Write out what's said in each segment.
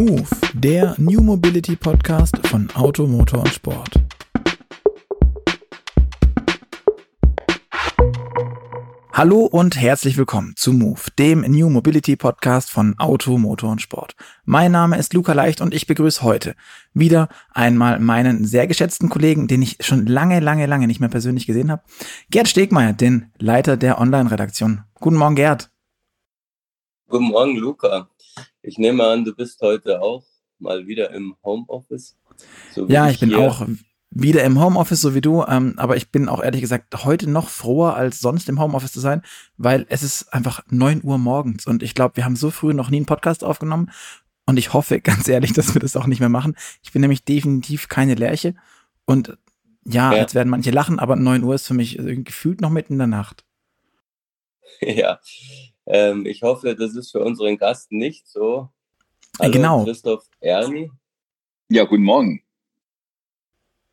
Move, der New Mobility Podcast von Auto, Motor und Sport. Hallo und herzlich willkommen zu Move, dem New Mobility Podcast von Auto, Motor und Sport. Mein Name ist Luca Leicht und ich begrüße heute wieder einmal meinen sehr geschätzten Kollegen, den ich schon lange, lange, lange nicht mehr persönlich gesehen habe, Gerd Stegmeier, den Leiter der Online-Redaktion. Guten Morgen, Gerd. Guten Morgen, Luca. Ich nehme an, du bist heute auch mal wieder im Homeoffice. So ja, ich, ich bin auch wieder im Homeoffice, so wie du. Ähm, aber ich bin auch ehrlich gesagt heute noch froher, als sonst im Homeoffice zu sein, weil es ist einfach neun Uhr morgens und ich glaube, wir haben so früh noch nie einen Podcast aufgenommen. Und ich hoffe ganz ehrlich, dass wir das auch nicht mehr machen. Ich bin nämlich definitiv keine Lerche. Und ja, ja. jetzt werden manche lachen, aber neun Uhr ist für mich gefühlt noch mitten in der Nacht. Ja, ähm, ich hoffe, das ist für unseren Gast nicht so. Hallo, genau. Christoph Erni. Ja, guten Morgen.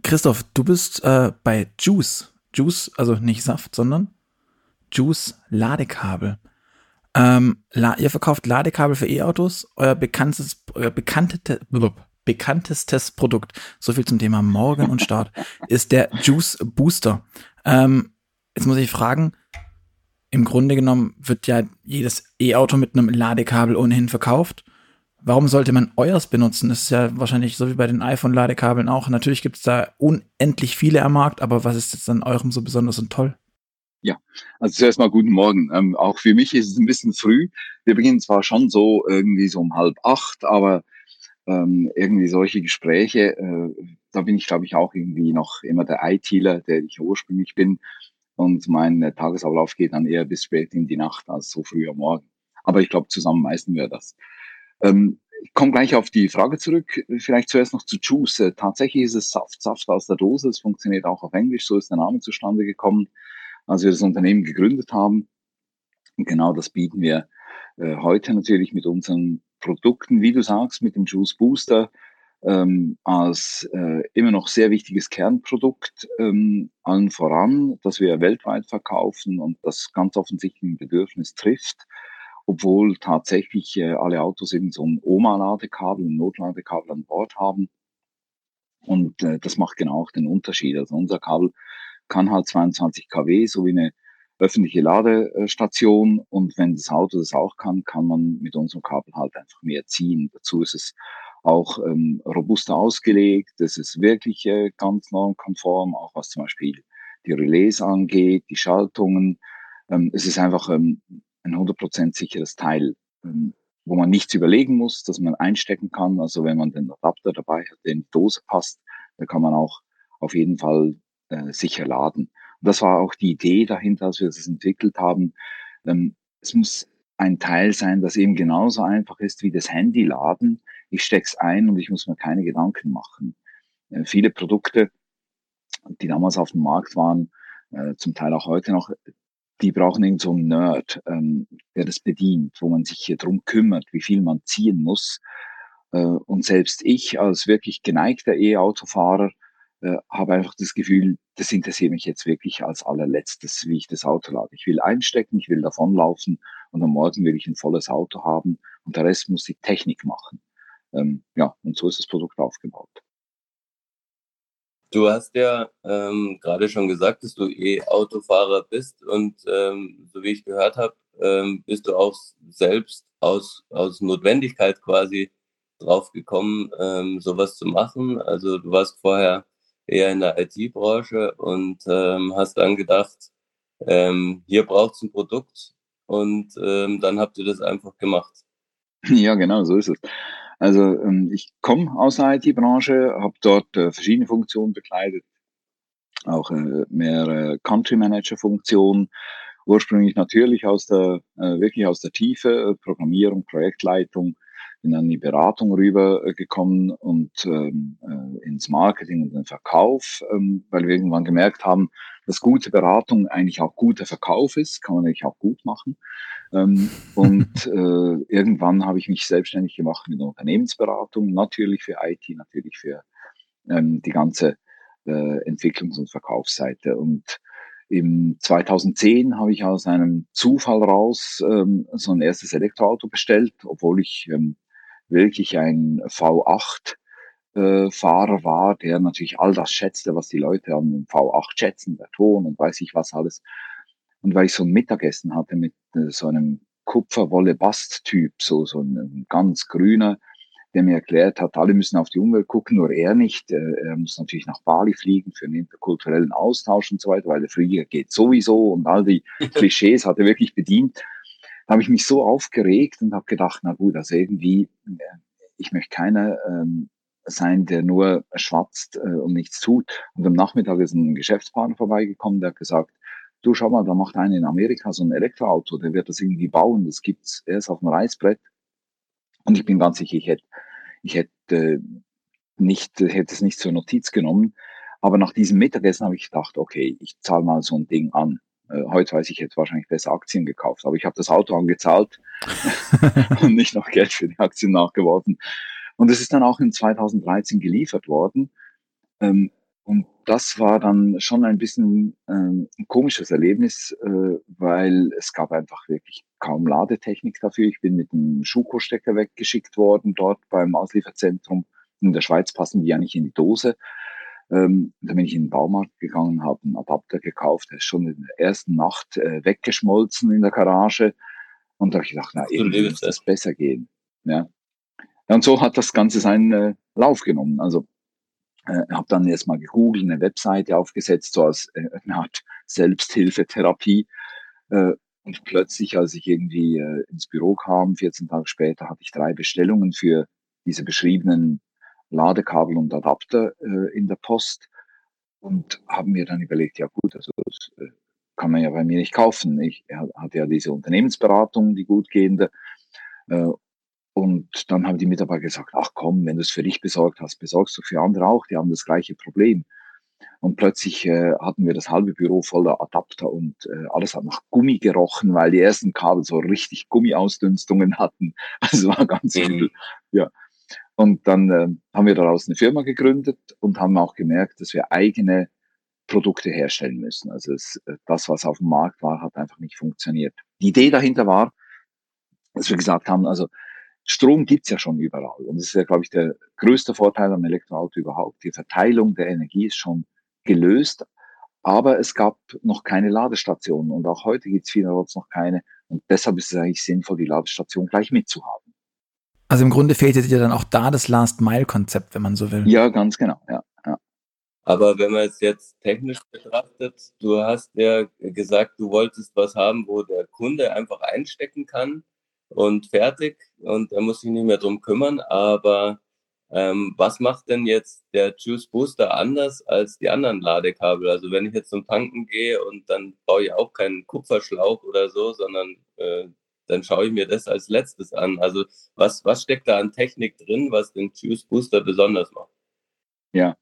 Christoph, du bist äh, bei Juice. Juice, also nicht Saft, sondern Juice Ladekabel. Ähm, la ihr verkauft Ladekabel für E-Autos. Euer bekanntes, euer bekanntete, bekanntestes Produkt, so viel zum Thema Morgen und Start, ist der Juice Booster. Ähm, jetzt muss ich fragen, im Grunde genommen wird ja jedes E-Auto mit einem Ladekabel ohnehin verkauft. Warum sollte man euers benutzen? Das ist ja wahrscheinlich so wie bei den iPhone-Ladekabeln auch. Natürlich gibt es da unendlich viele am Markt, aber was ist jetzt an eurem so besonders und toll? Ja, also zuerst mal guten Morgen. Ähm, auch für mich ist es ein bisschen früh. Wir beginnen zwar schon so irgendwie so um halb acht, aber ähm, irgendwie solche Gespräche, äh, da bin ich glaube ich auch irgendwie noch immer der ITler, der ich ursprünglich bin. Und mein äh, Tagesablauf geht dann eher bis spät in die Nacht als so früh am Morgen. Aber ich glaube, zusammen meisten wir das. Ähm, ich komme gleich auf die Frage zurück. Vielleicht zuerst noch zu Juice. Äh, tatsächlich ist es Saft, Saft aus der Dose. Es funktioniert auch auf Englisch. So ist der Name zustande gekommen, als wir das Unternehmen gegründet haben. Und genau das bieten wir äh, heute natürlich mit unseren Produkten, wie du sagst, mit dem Juice Booster ähm, als äh, immer noch sehr wichtiges Kernprodukt ähm, allen voran, das wir weltweit verkaufen und das ganz offensichtlich ein Bedürfnis trifft, obwohl tatsächlich äh, alle Autos eben so ein OMA-Ladekabel, ein Notladekabel an Bord haben. Und äh, das macht genau auch den Unterschied. Also unser Kabel kann halt 22 kW, so wie eine öffentliche Ladestation. Und wenn das Auto das auch kann, kann man mit unserem Kabel halt einfach mehr ziehen. Dazu ist es auch ähm, robuster ausgelegt. Das ist wirklich äh, ganz normkonform, auch was zum Beispiel die Relais angeht, die Schaltungen. Ähm, es ist einfach ähm, ein 100% sicheres Teil, ähm, wo man nichts überlegen muss, dass man einstecken kann. Also wenn man den Adapter dabei hat, der in die Dose passt, da kann man auch auf jeden Fall äh, sicher laden. Und das war auch die Idee dahinter, als wir das entwickelt haben. Ähm, es muss ein Teil sein, das eben genauso einfach ist wie das Handy laden. Ich steck's ein und ich muss mir keine Gedanken machen. Äh, viele Produkte, die damals auf dem Markt waren, äh, zum Teil auch heute noch, die brauchen irgend so einen Nerd, ähm, der das bedient, wo man sich hier drum kümmert, wie viel man ziehen muss. Äh, und selbst ich als wirklich geneigter E-Autofahrer äh, habe einfach das Gefühl, das interessiert mich jetzt wirklich als allerletztes, wie ich das Auto lade. Ich will einstecken, ich will davonlaufen und am Morgen will ich ein volles Auto haben und der Rest muss die Technik machen. Ähm, ja, und so ist das Produkt aufgebaut. Du hast ja ähm, gerade schon gesagt, dass du E-Autofahrer bist und ähm, so wie ich gehört habe, ähm, bist du auch selbst aus, aus Notwendigkeit quasi drauf gekommen, ähm, sowas zu machen. Also du warst vorher eher in der IT-Branche und ähm, hast dann gedacht, ähm, hier braucht es ein Produkt und ähm, dann habt ihr das einfach gemacht. Ja, genau, so ist es. Also ähm, ich komme aus der IT-Branche, habe dort äh, verschiedene Funktionen bekleidet, auch äh, mehr Country Manager-Funktionen, ursprünglich natürlich aus der, äh, wirklich aus der Tiefe, Programmierung, Projektleitung, bin dann in die Beratung rübergekommen und ähm, äh, ins Marketing und den Verkauf, ähm, weil wir irgendwann gemerkt haben, dass gute Beratung eigentlich auch guter Verkauf ist, kann man eigentlich auch gut machen. Ähm, und äh, irgendwann habe ich mich selbstständig gemacht mit Unternehmensberatung, natürlich für IT, natürlich für ähm, die ganze äh, Entwicklungs- und Verkaufsseite. Und im 2010 habe ich aus einem Zufall raus ähm, so ein erstes Elektroauto bestellt, obwohl ich ähm, wirklich ein V8 äh, Fahrer war, der natürlich all das schätzte, was die Leute am V8 schätzen, der Ton und weiß ich was alles. Und weil ich so ein Mittagessen hatte mit äh, so einem Kupferwolle-Bast-Typ, so, so ein ganz grüner, der mir erklärt hat, alle müssen auf die Umwelt gucken, nur er nicht. Äh, er muss natürlich nach Bali fliegen für einen interkulturellen Austausch und so weiter, weil der Flieger geht sowieso und all die Klischees hat er wirklich bedient. Da habe ich mich so aufgeregt und habe gedacht, na gut, also irgendwie, äh, ich möchte keiner ähm, sein, der nur schwatzt äh, und nichts tut. Und am Nachmittag ist ein Geschäftspartner vorbeigekommen, der hat gesagt, du schau mal, da macht einer in Amerika so ein Elektroauto, der wird das irgendwie bauen, das gibt's erst auf dem Reißbrett. Und ich bin ganz sicher, ich hätte, ich hätte nicht, hätte es nicht zur Notiz genommen. Aber nach diesem Mittagessen habe ich gedacht, okay, ich zahle mal so ein Ding an. Äh, heute weiß ich, ich hätte wahrscheinlich besser Aktien gekauft, aber ich habe das Auto angezahlt und nicht noch Geld für die Aktien nachgeworfen. Und es ist dann auch in 2013 geliefert worden. Ähm, und das war dann schon ein bisschen ähm, ein komisches Erlebnis, äh, weil es gab einfach wirklich kaum Ladetechnik dafür. Ich bin mit einem Schuko-Stecker weggeschickt worden dort beim Auslieferzentrum. In der Schweiz passen die ja nicht in die Dose. Ähm, da bin ich in den Baumarkt gegangen, habe einen Adapter gekauft. Der ist schon in der ersten Nacht äh, weggeschmolzen in der Garage. Und da habe ich gedacht, na, irgendwie muss das besser gehen. Ja. Und so hat das Ganze seinen äh, Lauf genommen. Also äh, habe dann erstmal gegoogelt, eine Webseite aufgesetzt, so als äh, eine Art Selbsthilfetherapie. Äh, und plötzlich, als ich irgendwie äh, ins Büro kam, 14 Tage später, hatte ich drei Bestellungen für diese beschriebenen Ladekabel und Adapter äh, in der Post und haben mir dann überlegt, ja gut, also das äh, kann man ja bei mir nicht kaufen. Ich hatte ja diese Unternehmensberatung, die gut gehende, äh, und dann haben die Mitarbeiter gesagt, ach komm, wenn du es für dich besorgt hast, besorgst du für andere auch, die haben das gleiche Problem. Und plötzlich äh, hatten wir das halbe Büro voller Adapter und äh, alles hat nach Gummi gerochen, weil die ersten Kabel so richtig Gummiausdünstungen hatten. Also war ganz mhm. übel. Ja. Und dann äh, haben wir daraus eine Firma gegründet und haben auch gemerkt, dass wir eigene Produkte herstellen müssen. Also es, äh, das, was auf dem Markt war, hat einfach nicht funktioniert. Die Idee dahinter war, dass wir gesagt haben, also Strom gibt's ja schon überall. Und das ist ja, glaube ich, der größte Vorteil am Elektroauto überhaupt. Die Verteilung der Energie ist schon gelöst, aber es gab noch keine Ladestationen. Und auch heute gibt's vielerorts noch keine. Und deshalb ist es eigentlich sinnvoll, die Ladestation gleich mitzuhaben. Also im Grunde fehlt dir dann auch da das Last-Mile-Konzept, wenn man so will. Ja, ganz genau, ja. ja. Aber wenn man es jetzt technisch betrachtet, du hast ja gesagt, du wolltest was haben, wo der Kunde einfach einstecken kann und fertig und er muss sich nicht mehr drum kümmern. Aber ähm, was macht denn jetzt der Juice Booster anders als die anderen Ladekabel? Also wenn ich jetzt zum Tanken gehe und dann baue ich auch keinen Kupferschlauch oder so, sondern äh, dann schaue ich mir das als letztes an. Also was, was steckt da an Technik drin, was den Juice Booster besonders macht? Ja,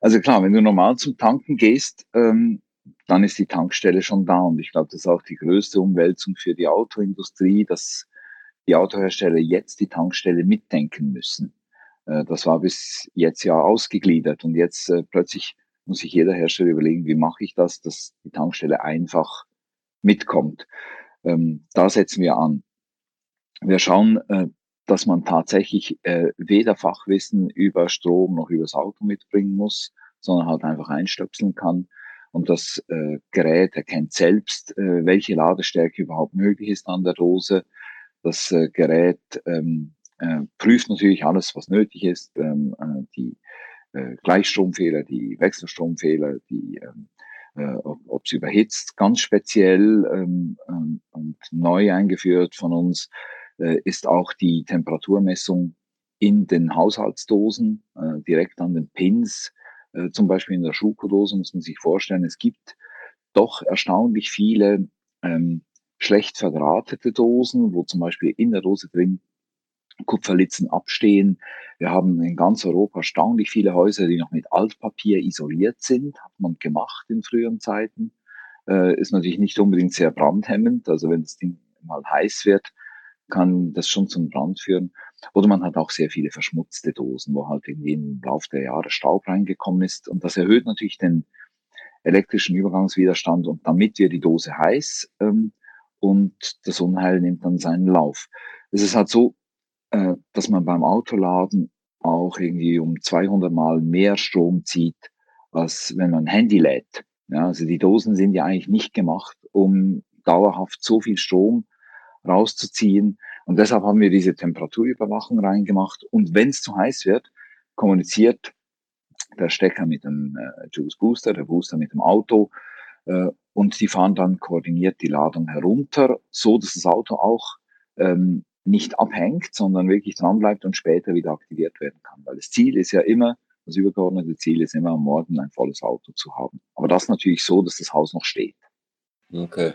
also klar, wenn du normal zum Tanken gehst, ähm, dann ist die Tankstelle schon da. Und ich glaube, das ist auch die größte Umwälzung für die Autoindustrie, dass die Autohersteller jetzt die Tankstelle mitdenken müssen. Äh, das war bis jetzt ja ausgegliedert und jetzt äh, plötzlich muss sich jeder Hersteller überlegen, wie mache ich das, dass die Tankstelle einfach mitkommt. Ähm, da setzen wir an. Wir schauen, äh, dass man tatsächlich weder Fachwissen über Strom noch über das Auto mitbringen muss, sondern halt einfach einstöpseln kann und das äh, Gerät erkennt selbst, äh, welche Ladestärke überhaupt möglich ist an der Dose. Das äh, Gerät ähm, äh, prüft natürlich alles, was nötig ist, ähm, äh, die äh, Gleichstromfehler, die Wechselstromfehler, die ähm, äh, ob, ob sie überhitzt. Ganz speziell ähm, ähm, und neu eingeführt von uns äh, ist auch die Temperaturmessung in den Haushaltsdosen, äh, direkt an den Pins äh, zum Beispiel in der Schuko-Dose muss man sich vorstellen, es gibt doch erstaunlich viele ähm, schlecht verdrahtete Dosen, wo zum Beispiel in der Dose drin Kupferlitzen abstehen. Wir haben in ganz Europa erstaunlich viele Häuser, die noch mit Altpapier isoliert sind, hat man gemacht in früheren Zeiten. Äh, ist natürlich nicht unbedingt sehr brandhemmend, also wenn das Ding mal heiß wird, kann das schon zum Brand führen. Oder man hat auch sehr viele verschmutzte Dosen, wo halt irgendwie im Laufe der Jahre Staub reingekommen ist. Und das erhöht natürlich den elektrischen Übergangswiderstand und damit wird die Dose heiß ähm, und das Unheil nimmt dann seinen Lauf. Es ist halt so, äh, dass man beim Autoladen auch irgendwie um 200 Mal mehr Strom zieht, als wenn man ein Handy lädt. Ja, also die Dosen sind ja eigentlich nicht gemacht, um dauerhaft so viel Strom rauszuziehen. Und deshalb haben wir diese Temperaturüberwachung reingemacht. Und wenn es zu heiß wird, kommuniziert der Stecker mit dem äh, Juice Booster, der Booster mit dem Auto. Äh, und die fahren dann koordiniert die Ladung herunter, so dass das Auto auch ähm, nicht abhängt, sondern wirklich dran bleibt und später wieder aktiviert werden kann. Weil das Ziel ist ja immer, das übergeordnete Ziel ist immer am Morgen ein volles Auto zu haben. Aber das natürlich so, dass das Haus noch steht. Okay.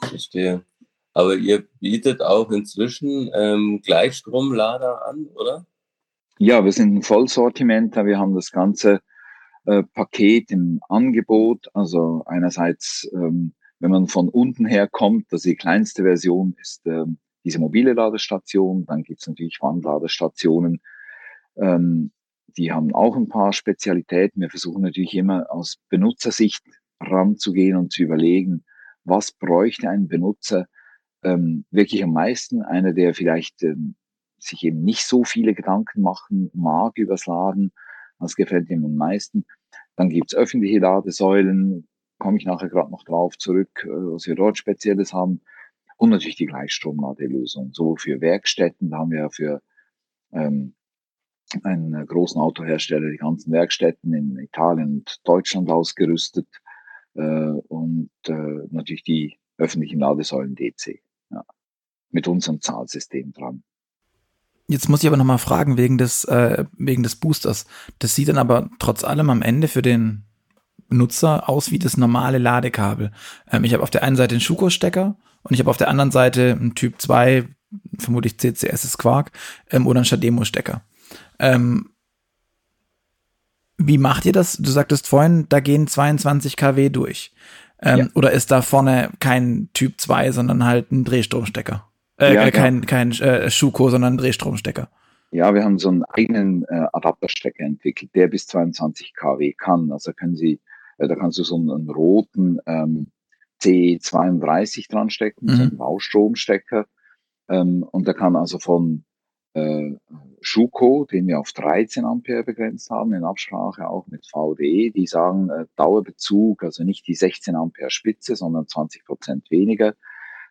Verstehe. Aber ihr bietet auch inzwischen ähm, Gleichstromlader an, oder? Ja, wir sind ein Vollsortiment. Wir haben das ganze äh, Paket im Angebot. Also einerseits, ähm, wenn man von unten her kommt, also die kleinste Version ist ähm, diese mobile Ladestation. Dann gibt es natürlich Wandladestationen. Ähm, die haben auch ein paar Spezialitäten. Wir versuchen natürlich immer aus Benutzersicht ranzugehen und zu überlegen, was bräuchte ein Benutzer ähm, wirklich am meisten? Einer, der vielleicht ähm, sich eben nicht so viele Gedanken machen mag übers Laden, das gefällt ihm am meisten. Dann gibt's öffentliche Ladesäulen, komme ich nachher gerade noch drauf zurück, äh, was wir dort Spezielles haben. Und natürlich die Gleichstromladelösung, so für Werkstätten, da haben wir ja für ähm, einen großen Autohersteller die ganzen Werkstätten in Italien und Deutschland ausgerüstet äh, und äh, natürlich die öffentlichen Ladesäulen DC ja, mit unserem Zahlsystem dran. Jetzt muss ich aber nochmal fragen wegen des, äh, wegen des Boosters. Das sieht dann aber trotz allem am Ende für den Nutzer aus wie das normale Ladekabel. Ähm, ich habe auf der einen Seite einen Schuko-Stecker und ich habe auf der anderen Seite einen Typ 2, vermutlich CCS ist Quark, ähm, oder einen Shademo-Stecker. Ähm, wie macht ihr das? Du sagtest vorhin, da gehen 22 kW durch. Ähm, ja. Oder ist da vorne kein Typ 2, sondern halt ein Drehstromstecker? Äh, ja, kein, ja. kein äh, Schuko, sondern ein Drehstromstecker. Ja, wir haben so einen eigenen äh, Adapterstecker entwickelt, der bis 22 kW kann. Also können Sie, äh, da kannst du so einen, einen roten ähm, C32 dran stecken, mhm. so einen Baustromstecker. Ähm, und der kann also von äh, Schuko, den wir auf 13 Ampere begrenzt haben, in Absprache auch mit VDE, die sagen äh, Dauerbezug, also nicht die 16 Ampere Spitze, sondern 20 Prozent weniger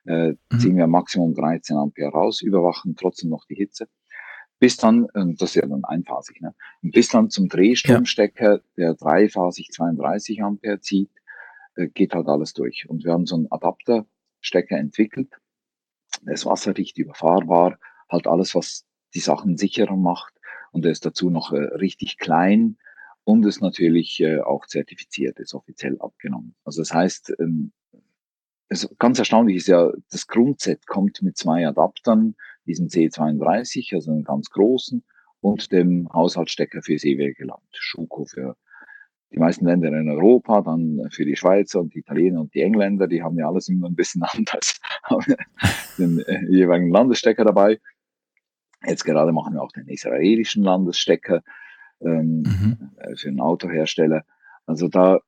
äh, mhm. ziehen wir Maximum 13 Ampere raus, überwachen trotzdem noch die Hitze. Bis dann, das ist ja dann einphasig, ne? Bis dann zum Drehstromstecker, ja. der dreiphasig 32 Ampere zieht, geht halt alles durch. Und wir haben so einen Adapterstecker entwickelt, der ist wasserdicht, überfahrbar, halt alles, was die Sachen sicherer macht. Und der ist dazu noch äh, richtig klein und ist natürlich äh, auch zertifiziert, ist offiziell abgenommen. Also das heißt, also ganz erstaunlich ist ja, das Grundset kommt mit zwei Adaptern, diesem C32, also einem ganz großen, und dem Haushaltsstecker für ewige Land, Schuko für die meisten Länder in Europa, dann für die Schweizer und die Italiener und die Engländer, die haben ja alles immer ein bisschen anders, den äh, jeweiligen Landesstecker dabei. Jetzt gerade machen wir auch den israelischen Landesstecker ähm, mhm. Äh, für einen Autohersteller. Also da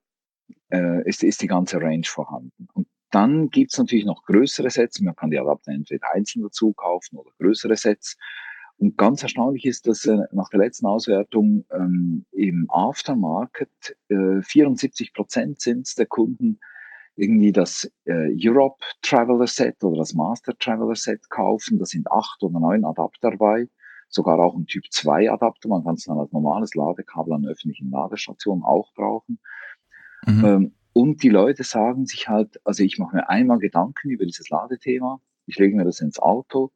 äh, ist, ist die ganze Range vorhanden. Und dann gibt's natürlich noch größere Sets. Man kann die Adapter entweder einzeln dazu kaufen oder größere Sets. Und ganz erstaunlich ist, dass äh, nach der letzten Auswertung ähm, im Aftermarket äh, 74 Prozent sind der Kunden irgendwie das äh, Europe Traveler Set oder das Master Traveler Set kaufen. Da sind acht oder neun Adapter dabei, sogar auch ein Typ 2 Adapter. Man kann es dann als normales Ladekabel an öffentlichen Ladestationen auch brauchen. Mhm. Ähm, und die Leute sagen sich halt, also ich mache mir einmal Gedanken über dieses Ladethema, ich lege mir das ins Auto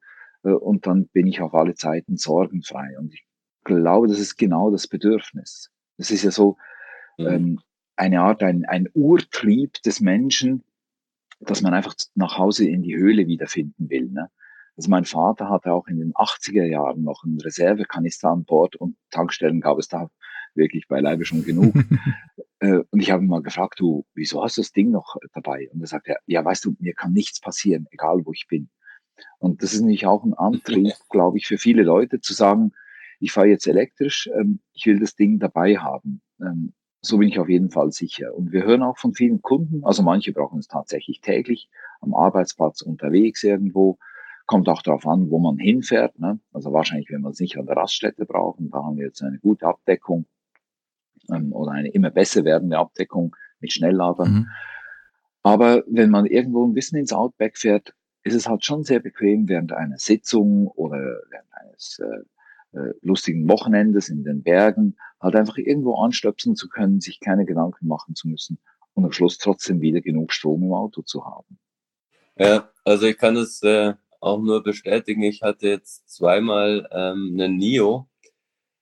und dann bin ich auf alle Zeiten sorgenfrei. Und ich glaube, das ist genau das Bedürfnis. Das ist ja so mhm. ähm, eine Art, ein, ein Urtrieb des Menschen, dass man einfach nach Hause in die Höhle wiederfinden will. Ne? Also mein Vater hatte auch in den 80er Jahren noch einen Reservekanister an Bord und Tankstellen gab es da wirklich beileibe schon genug. Äh, und ich habe ihn mal gefragt, du, wieso hast du das Ding noch dabei? Und er sagt, ja, ja, weißt du, mir kann nichts passieren, egal wo ich bin. Und das ist nämlich auch ein Antrieb, glaube ich, für viele Leute zu sagen, ich fahre jetzt elektrisch, ähm, ich will das Ding dabei haben. Ähm, so bin ich auf jeden Fall sicher. Und wir hören auch von vielen Kunden, also manche brauchen es tatsächlich täglich, am Arbeitsplatz unterwegs irgendwo, kommt auch darauf an, wo man hinfährt. Ne? Also wahrscheinlich, wenn man es nicht an der Raststätte brauchen, da haben wir jetzt eine gute Abdeckung ähm, oder eine immer besser werdende Abdeckung mit Schnellladern. Mhm. Aber wenn man irgendwo ein bisschen ins Outback fährt, ist es halt schon sehr bequem während einer Sitzung oder während eines äh, äh, lustigen Wochenendes in den Bergen, halt einfach irgendwo anstöpseln zu können, sich keine Gedanken machen zu müssen und am Schluss trotzdem wieder genug Strom im Auto zu haben. Ja, also ich kann es äh, auch nur bestätigen. Ich hatte jetzt zweimal ähm, einen NIO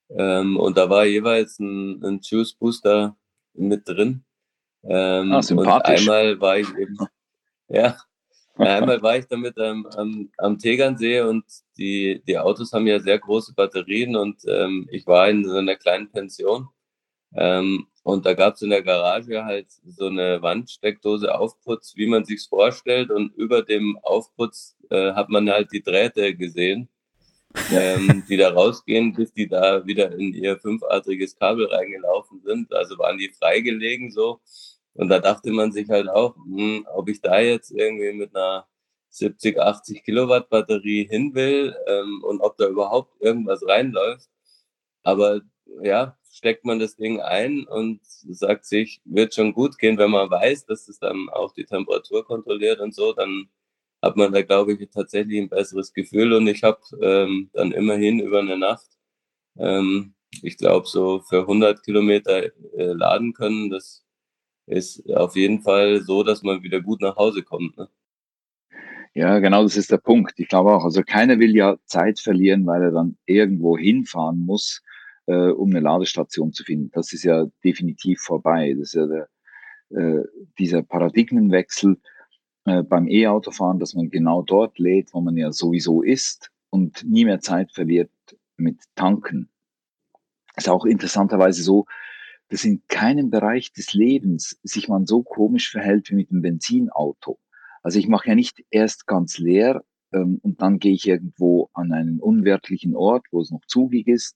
ähm, und da war jeweils ein, ein Juice Booster mit drin. Ähm, ah, und einmal war ich eben, ja, einmal war ich damit am, am, am Tegernsee und die, die Autos haben ja sehr große Batterien und ähm, ich war in so einer kleinen Pension. Ähm, und da gab es in der Garage halt so eine Wandsteckdose Aufputz, wie man sich's vorstellt. Und über dem Aufputz äh, hat man halt die Drähte gesehen, ähm, die da rausgehen, bis die da wieder in ihr fünfartiges Kabel reingelaufen sind. Also waren die freigelegen so. Und da dachte man sich halt auch, hm, ob ich da jetzt irgendwie mit einer 70, 80 Kilowatt Batterie hin will ähm, und ob da überhaupt irgendwas reinläuft. Aber ja, steckt man das Ding ein und sagt sich, wird schon gut gehen, wenn man weiß, dass es dann auch die Temperatur kontrolliert und so, dann hat man da, glaube ich, tatsächlich ein besseres Gefühl. Und ich habe ähm, dann immerhin über eine Nacht, ähm, ich glaube, so für 100 Kilometer äh, laden können. Das ist auf jeden Fall so, dass man wieder gut nach Hause kommt. Ne? Ja, genau, das ist der Punkt. Ich glaube auch, also keiner will ja Zeit verlieren, weil er dann irgendwo hinfahren muss äh, um eine Ladestation zu finden. Das ist ja definitiv vorbei. Das ist ja der, äh, dieser Paradigmenwechsel äh, beim E-Autofahren, dass man genau dort lädt, wo man ja sowieso ist und nie mehr Zeit verliert mit Tanken. ist auch interessanterweise so, dass in keinem Bereich des Lebens sich man so komisch verhält wie mit dem Benzinauto. Also ich mache ja nicht erst ganz leer ähm, und dann gehe ich irgendwo an einen unwirtlichen Ort, wo es noch zugig ist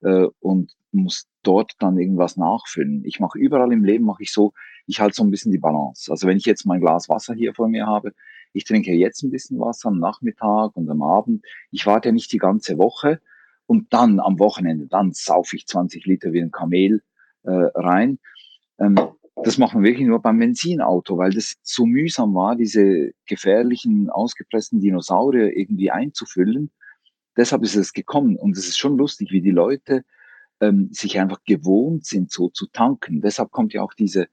äh, und muss dort dann irgendwas nachfüllen. Ich mache überall im Leben, mache ich so, ich halte so ein bisschen die Balance. Also wenn ich jetzt mein Glas Wasser hier vor mir habe, ich trinke jetzt ein bisschen Wasser am Nachmittag und am Abend. Ich warte ja nicht die ganze Woche und dann am Wochenende, dann saufe ich 20 Liter wie ein Kamel rein. Ähm, das machen wir wirklich nur beim Benzinauto, weil das so mühsam war, diese gefährlichen, ausgepressten Dinosaurier irgendwie einzufüllen deshalb ist es gekommen. Und es ist schon lustig, wie die Leute ähm, sich einfach gewohnt sind, so zu tanken. Deshalb kommt ja auch diese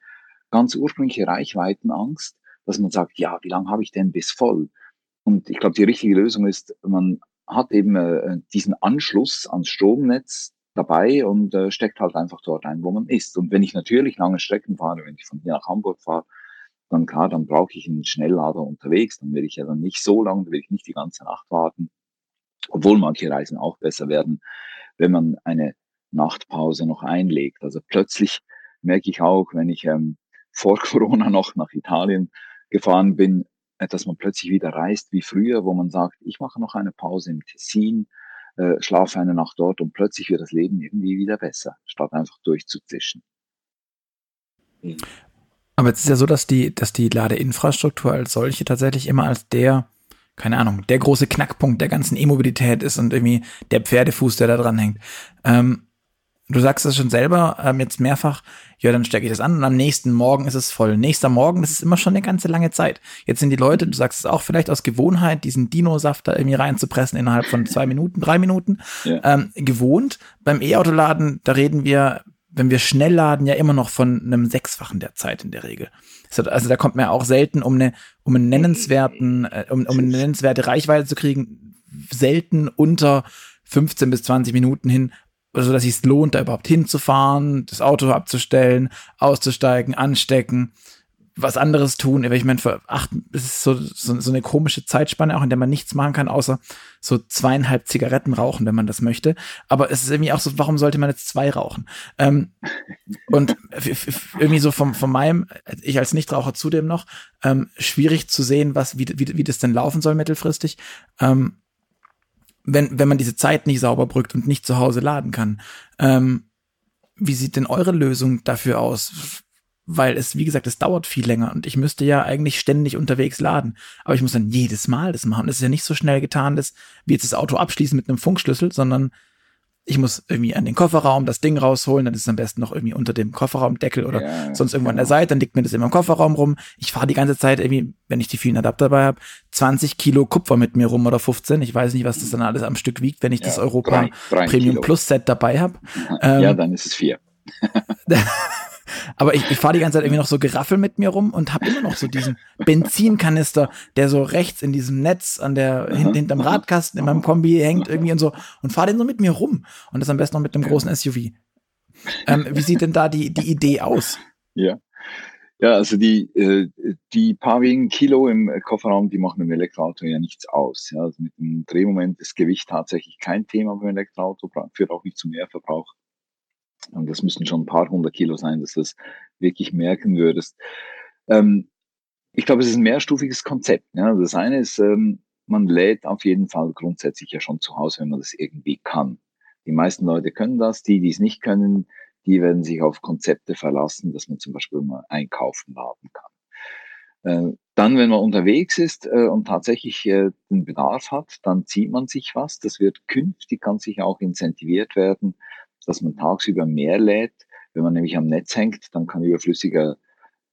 ganz ursprüngliche Reichweitenangst, dass man sagt, ja, wie lange habe ich denn bis voll? Und ich glaube, die richtige Lösung ist, man hat eben äh, diesen Anschluss ans Stromnetz dabei und äh, steckt halt einfach dort ein, wo man ist. Und wenn ich natürlich lange Strecken fahre, wenn ich von hier nach Hamburg fahre, dann klar, dann brauche ich einen Schnelllader unterwegs, dann will ich ja dann nicht so lange, dann will ich nicht die ganze Nacht warten. Obwohl manche Reisen auch besser werden, wenn man eine Nachtpause noch einlegt. Also plötzlich merke ich auch, wenn ich ähm, vor Corona noch nach Italien gefahren bin, äh, dass man plötzlich wieder reist wie früher, wo man sagt, ich mache noch eine Pause im Tessin, äh, eine Nacht dort und plötzlich wird das Leben irgendwie wieder besser, statt einfach durchzuzischen. Aber es ist ja so, dass die, dass die Ladeinfrastruktur als solche tatsächlich immer als der keine Ahnung, der große Knackpunkt der ganzen E-Mobilität ist und irgendwie der Pferdefuß, der da dran hängt. Ähm, du sagst es schon selber ähm, jetzt mehrfach, ja, dann stecke ich das an und am nächsten Morgen ist es voll. Nächster Morgen, das ist immer schon eine ganze lange Zeit. Jetzt sind die Leute, du sagst es auch vielleicht aus Gewohnheit, diesen Dino-Saft da irgendwie reinzupressen innerhalb von zwei Minuten, drei Minuten, ja. ähm, gewohnt. Beim E-Autoladen, da reden wir, wenn wir schnell laden, ja immer noch von einem Sechsfachen der Zeit in der Regel. Also da kommt man ja auch selten, um eine, um einen nennenswerten, äh, um, um eine nennenswerte Reichweite zu kriegen, selten unter 15 bis 20 Minuten hin, so dass es lohnt, da überhaupt hinzufahren, das Auto abzustellen, auszusteigen, anstecken was anderes tun. Ich meine, für acht, es ist so, so, so eine komische Zeitspanne auch, in der man nichts machen kann, außer so zweieinhalb Zigaretten rauchen, wenn man das möchte. Aber es ist irgendwie auch so, warum sollte man jetzt zwei rauchen? Ähm, und irgendwie so vom, von meinem, ich als Nichtraucher zudem noch, ähm, schwierig zu sehen, was, wie, wie, wie das denn laufen soll mittelfristig. Ähm, wenn, wenn man diese Zeit nicht sauber brückt und nicht zu Hause laden kann. Ähm, wie sieht denn eure Lösung dafür aus? weil es, wie gesagt, es dauert viel länger und ich müsste ja eigentlich ständig unterwegs laden. Aber ich muss dann jedes Mal das machen. Das ist ja nicht so schnell getan, dass wir jetzt das Auto abschließen mit einem Funkschlüssel, sondern ich muss irgendwie an den Kofferraum das Ding rausholen, dann ist es am besten noch irgendwie unter dem Kofferraumdeckel oder ja, sonst irgendwo genau. an der Seite, dann liegt mir das immer im Kofferraum rum. Ich fahre die ganze Zeit irgendwie, wenn ich die vielen Adapter dabei habe, 20 Kilo Kupfer mit mir rum oder 15. Ich weiß nicht, was das dann alles am Stück wiegt, wenn ich ja, das Europa drei, drei Premium Kilo. Plus Set dabei habe. Ähm, ja, dann ist es vier. Aber ich, ich fahre die ganze Zeit irgendwie noch so Geraffel mit mir rum und habe immer noch so diesen Benzinkanister, der so rechts in diesem Netz an der hin, hinterm Radkasten in meinem Kombi hängt irgendwie und so und fahre den so mit mir rum und das am besten noch mit einem großen SUV. Ähm, wie sieht denn da die die Idee aus? Ja. Ja, also die, äh, die paar wenigen Kilo im Kofferraum, die machen im Elektroauto ja nichts aus. Ja. Also mit dem Drehmoment ist Gewicht tatsächlich kein Thema beim Elektroauto, führt auch nicht zu Mehrverbrauch. Und das müssten schon ein paar hundert Kilo sein, dass du das wirklich merken würdest. Ähm, ich glaube, es ist ein mehrstufiges Konzept. Ja. Das eine ist, ähm, man lädt auf jeden Fall grundsätzlich ja schon zu Hause, wenn man das irgendwie kann. Die meisten Leute können das, die, die es nicht können, die werden sich auf Konzepte verlassen, dass man zum Beispiel mal einkaufen laden kann. Äh, dann, wenn man unterwegs ist äh, und tatsächlich äh, den Bedarf hat, dann zieht man sich was. Das wird künftig ganz sicher auch incentiviert werden, dass man tagsüber mehr lädt. Wenn man nämlich am Netz hängt, dann kann überflüssiger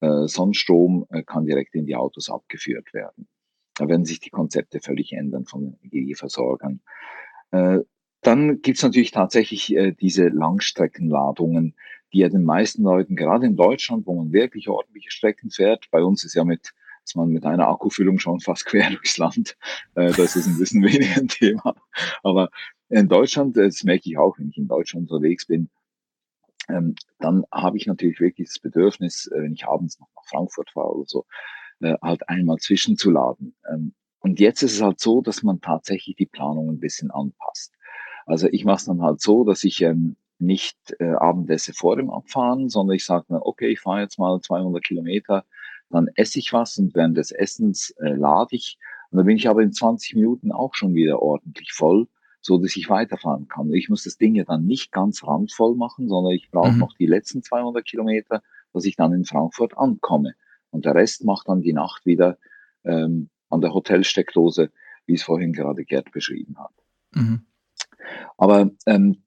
äh, Sonnenstrom äh, kann direkt in die Autos abgeführt werden. Da werden sich die Konzepte völlig ändern von den Energieversorgern. Äh, dann gibt's natürlich tatsächlich äh, diese Langstreckenladungen, die ja den meisten Leuten, gerade in Deutschland, wo man wirklich ordentliche Strecken fährt, bei uns ist ja mit ist man mit einer Akkufüllung schon fast quer durchs Land. Äh, das ist ein bisschen weniger ein Thema. Aber in Deutschland, das merke ich auch, wenn ich in Deutschland unterwegs bin, ähm, dann habe ich natürlich wirklich das Bedürfnis, äh, wenn ich abends noch nach Frankfurt fahre oder so, äh, halt einmal zwischenzuladen. Ähm, und jetzt ist es halt so, dass man tatsächlich die Planung ein bisschen anpasst. Also ich mache es dann halt so, dass ich ähm, nicht äh, Abendesse vor dem Abfahren, sondern ich sage mir, okay, ich fahre jetzt mal 200 Kilometer, dann esse ich was und während des Essens äh, lade ich. Und dann bin ich aber in 20 Minuten auch schon wieder ordentlich voll so dass ich weiterfahren kann. Ich muss das Ding ja dann nicht ganz randvoll machen, sondern ich brauche mhm. noch die letzten 200 Kilometer, dass ich dann in Frankfurt ankomme. Und der Rest macht dann die Nacht wieder ähm, an der Hotelsteckdose, wie es vorhin gerade Gerd beschrieben hat. Mhm. Aber ähm,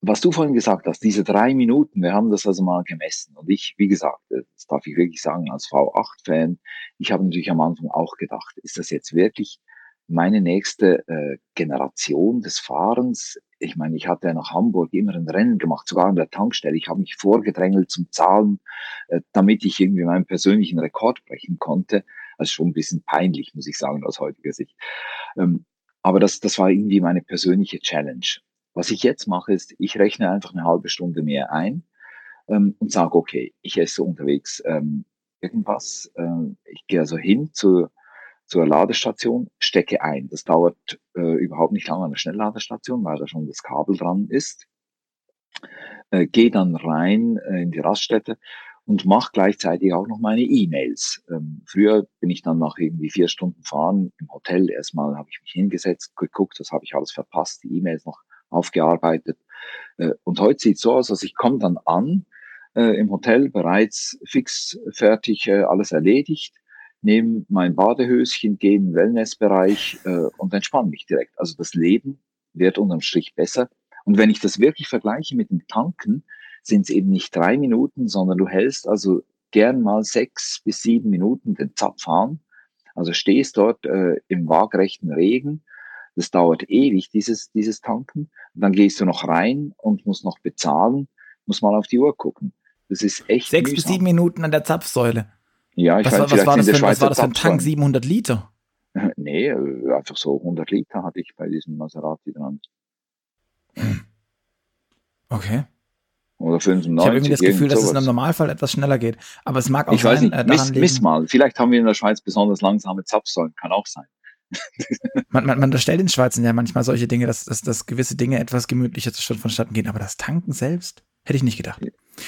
was du vorhin gesagt hast, diese drei Minuten, wir haben das also mal gemessen. Und ich, wie gesagt, das darf ich wirklich sagen, als V8-Fan, ich habe natürlich am Anfang auch gedacht, ist das jetzt wirklich meine nächste äh, Generation des Fahrens. Ich meine, ich hatte nach Hamburg immer ein Rennen gemacht, sogar an der Tankstelle. Ich habe mich vorgedrängelt zum Zahlen, äh, damit ich irgendwie meinen persönlichen Rekord brechen konnte. Also schon ein bisschen peinlich, muss ich sagen, aus heutiger Sicht. Ähm, aber das, das war irgendwie meine persönliche Challenge. Was ich jetzt mache, ist, ich rechne einfach eine halbe Stunde mehr ein ähm, und sage, okay, ich esse unterwegs ähm, irgendwas. Äh, ich gehe also hin zu zur Ladestation, stecke ein. Das dauert äh, überhaupt nicht lange an der Schnellladestation, weil da schon das Kabel dran ist. Äh, Gehe dann rein äh, in die Raststätte und mache gleichzeitig auch noch meine E-Mails. Ähm, früher bin ich dann nach irgendwie vier Stunden fahren im Hotel. Erstmal habe ich mich hingesetzt, geguckt, das habe ich alles verpasst, die E-Mails noch aufgearbeitet. Äh, und heute sieht so aus, dass ich komme dann an äh, im Hotel bereits fix fertig, äh, alles erledigt nehme mein Badehöschen, gehe in den Wellnessbereich äh, und entspanne mich direkt. Also das Leben wird unterm Strich besser. Und wenn ich das wirklich vergleiche mit dem Tanken, sind es eben nicht drei Minuten, sondern du hältst also gern mal sechs bis sieben Minuten den Zapf an. Also stehst dort äh, im waagrechten Regen. Das dauert ewig, dieses, dieses Tanken. Und dann gehst du noch rein und musst noch bezahlen, muss mal auf die Uhr gucken. Das ist echt. Sechs mühsam. bis sieben Minuten an der Zapfsäule. Ja, ich was, weiß, was, war das für, was war das für ein Tank? 700 Liter? Nee, äh, einfach so 100 Liter hatte ich bei diesem Maserati dran. Hm. Okay. Oder 95. Ich habe irgendwie das Gefühl, dass es im Normalfall etwas schneller geht. Aber es mag auch ich sein, weiß nicht, äh, miss, miss mal. Vielleicht haben wir in der Schweiz besonders langsame Zapfsäulen. Kann auch sein. man, man, man unterstellt in Schweizen ja manchmal solche Dinge, dass, dass, dass gewisse Dinge etwas gemütlicher vonstatten gehen. Aber das Tanken selbst hätte ich nicht gedacht.